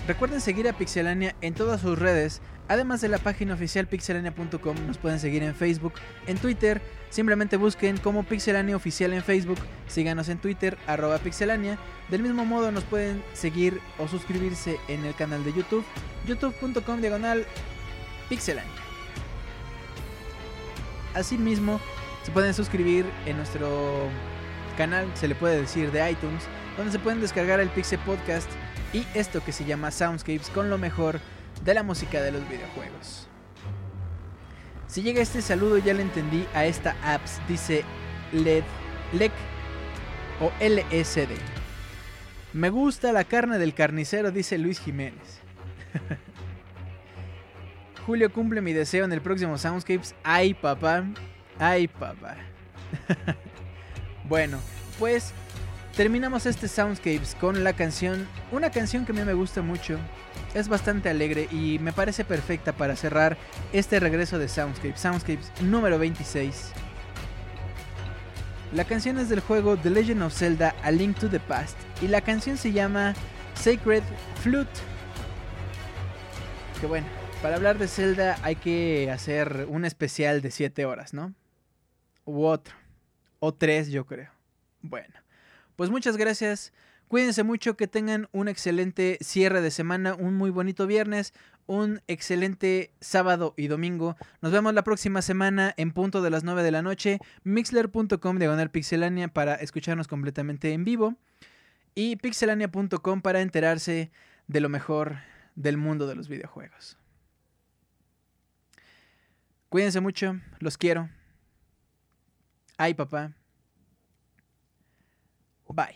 Speaker 2: Recuerden seguir a Pixelania en todas sus redes, además de la página oficial pixelania.com, nos pueden seguir en Facebook, en Twitter, simplemente busquen como Pixelania Oficial en Facebook, síganos en Twitter, arroba Pixelania, del mismo modo nos pueden seguir o suscribirse en el canal de YouTube, youtube.com diagonal Pixelania. Asimismo, se pueden suscribir en nuestro canal, se le puede decir de iTunes, donde se pueden descargar el Pixel Podcast y esto que se llama Soundscapes con lo mejor de la música de los videojuegos. Si llega este saludo ya le entendí a esta apps, dice LED, LEC o LSD. Me gusta la carne del carnicero, dice Luis Jiménez. [laughs] Julio cumple mi deseo en el próximo Soundscapes. Ay, papá. Ay, papá. [laughs] bueno, pues terminamos este Soundscapes con la canción, una canción que a mí me gusta mucho, es bastante alegre y me parece perfecta para cerrar este regreso de Soundscapes, Soundscapes número 26. La canción es del juego The Legend of Zelda A Link to the Past y la canción se llama Sacred Flute. Que bueno, para hablar de Zelda hay que hacer un especial de 7 horas, ¿no? U otro. O 3 yo creo. Bueno. Pues muchas gracias. Cuídense mucho, que tengan un excelente cierre de semana, un muy bonito viernes, un excelente sábado y domingo. Nos vemos la próxima semana en punto de las 9 de la noche. Mixler.com diagonal pixelania para escucharnos completamente en vivo. Y pixelania.com para enterarse de lo mejor del mundo de los videojuegos. Cuídense mucho, los quiero. Ay, papá. Bye.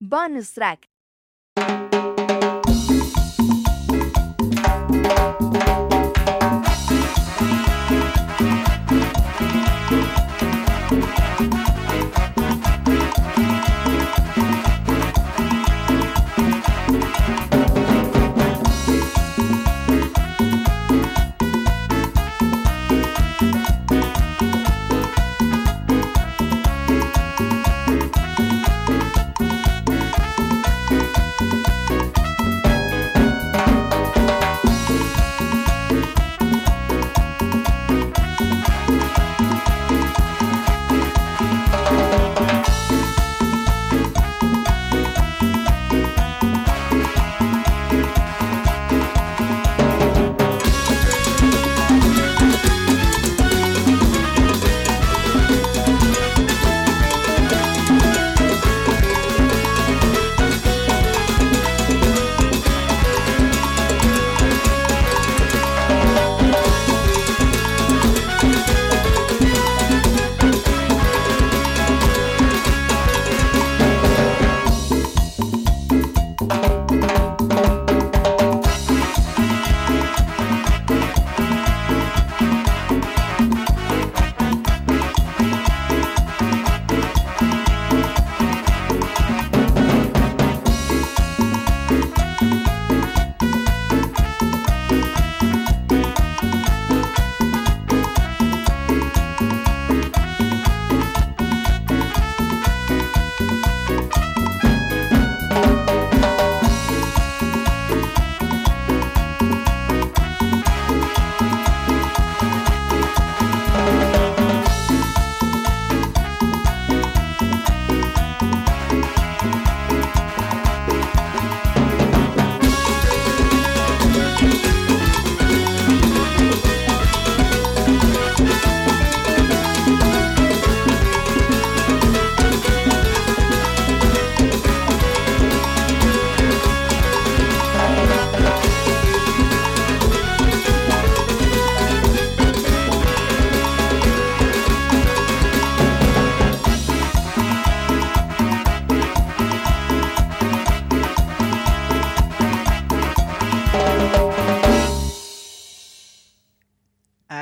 Speaker 1: Bonus track.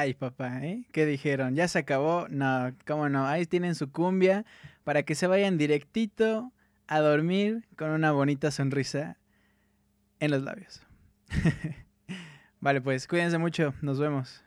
Speaker 2: Ay, papá, ¿eh? ¿Qué dijeron? ¿Ya se acabó? No, cómo no. Ahí tienen su cumbia para que se vayan directito a dormir con una bonita sonrisa en los labios. [laughs] vale, pues cuídense mucho. Nos vemos.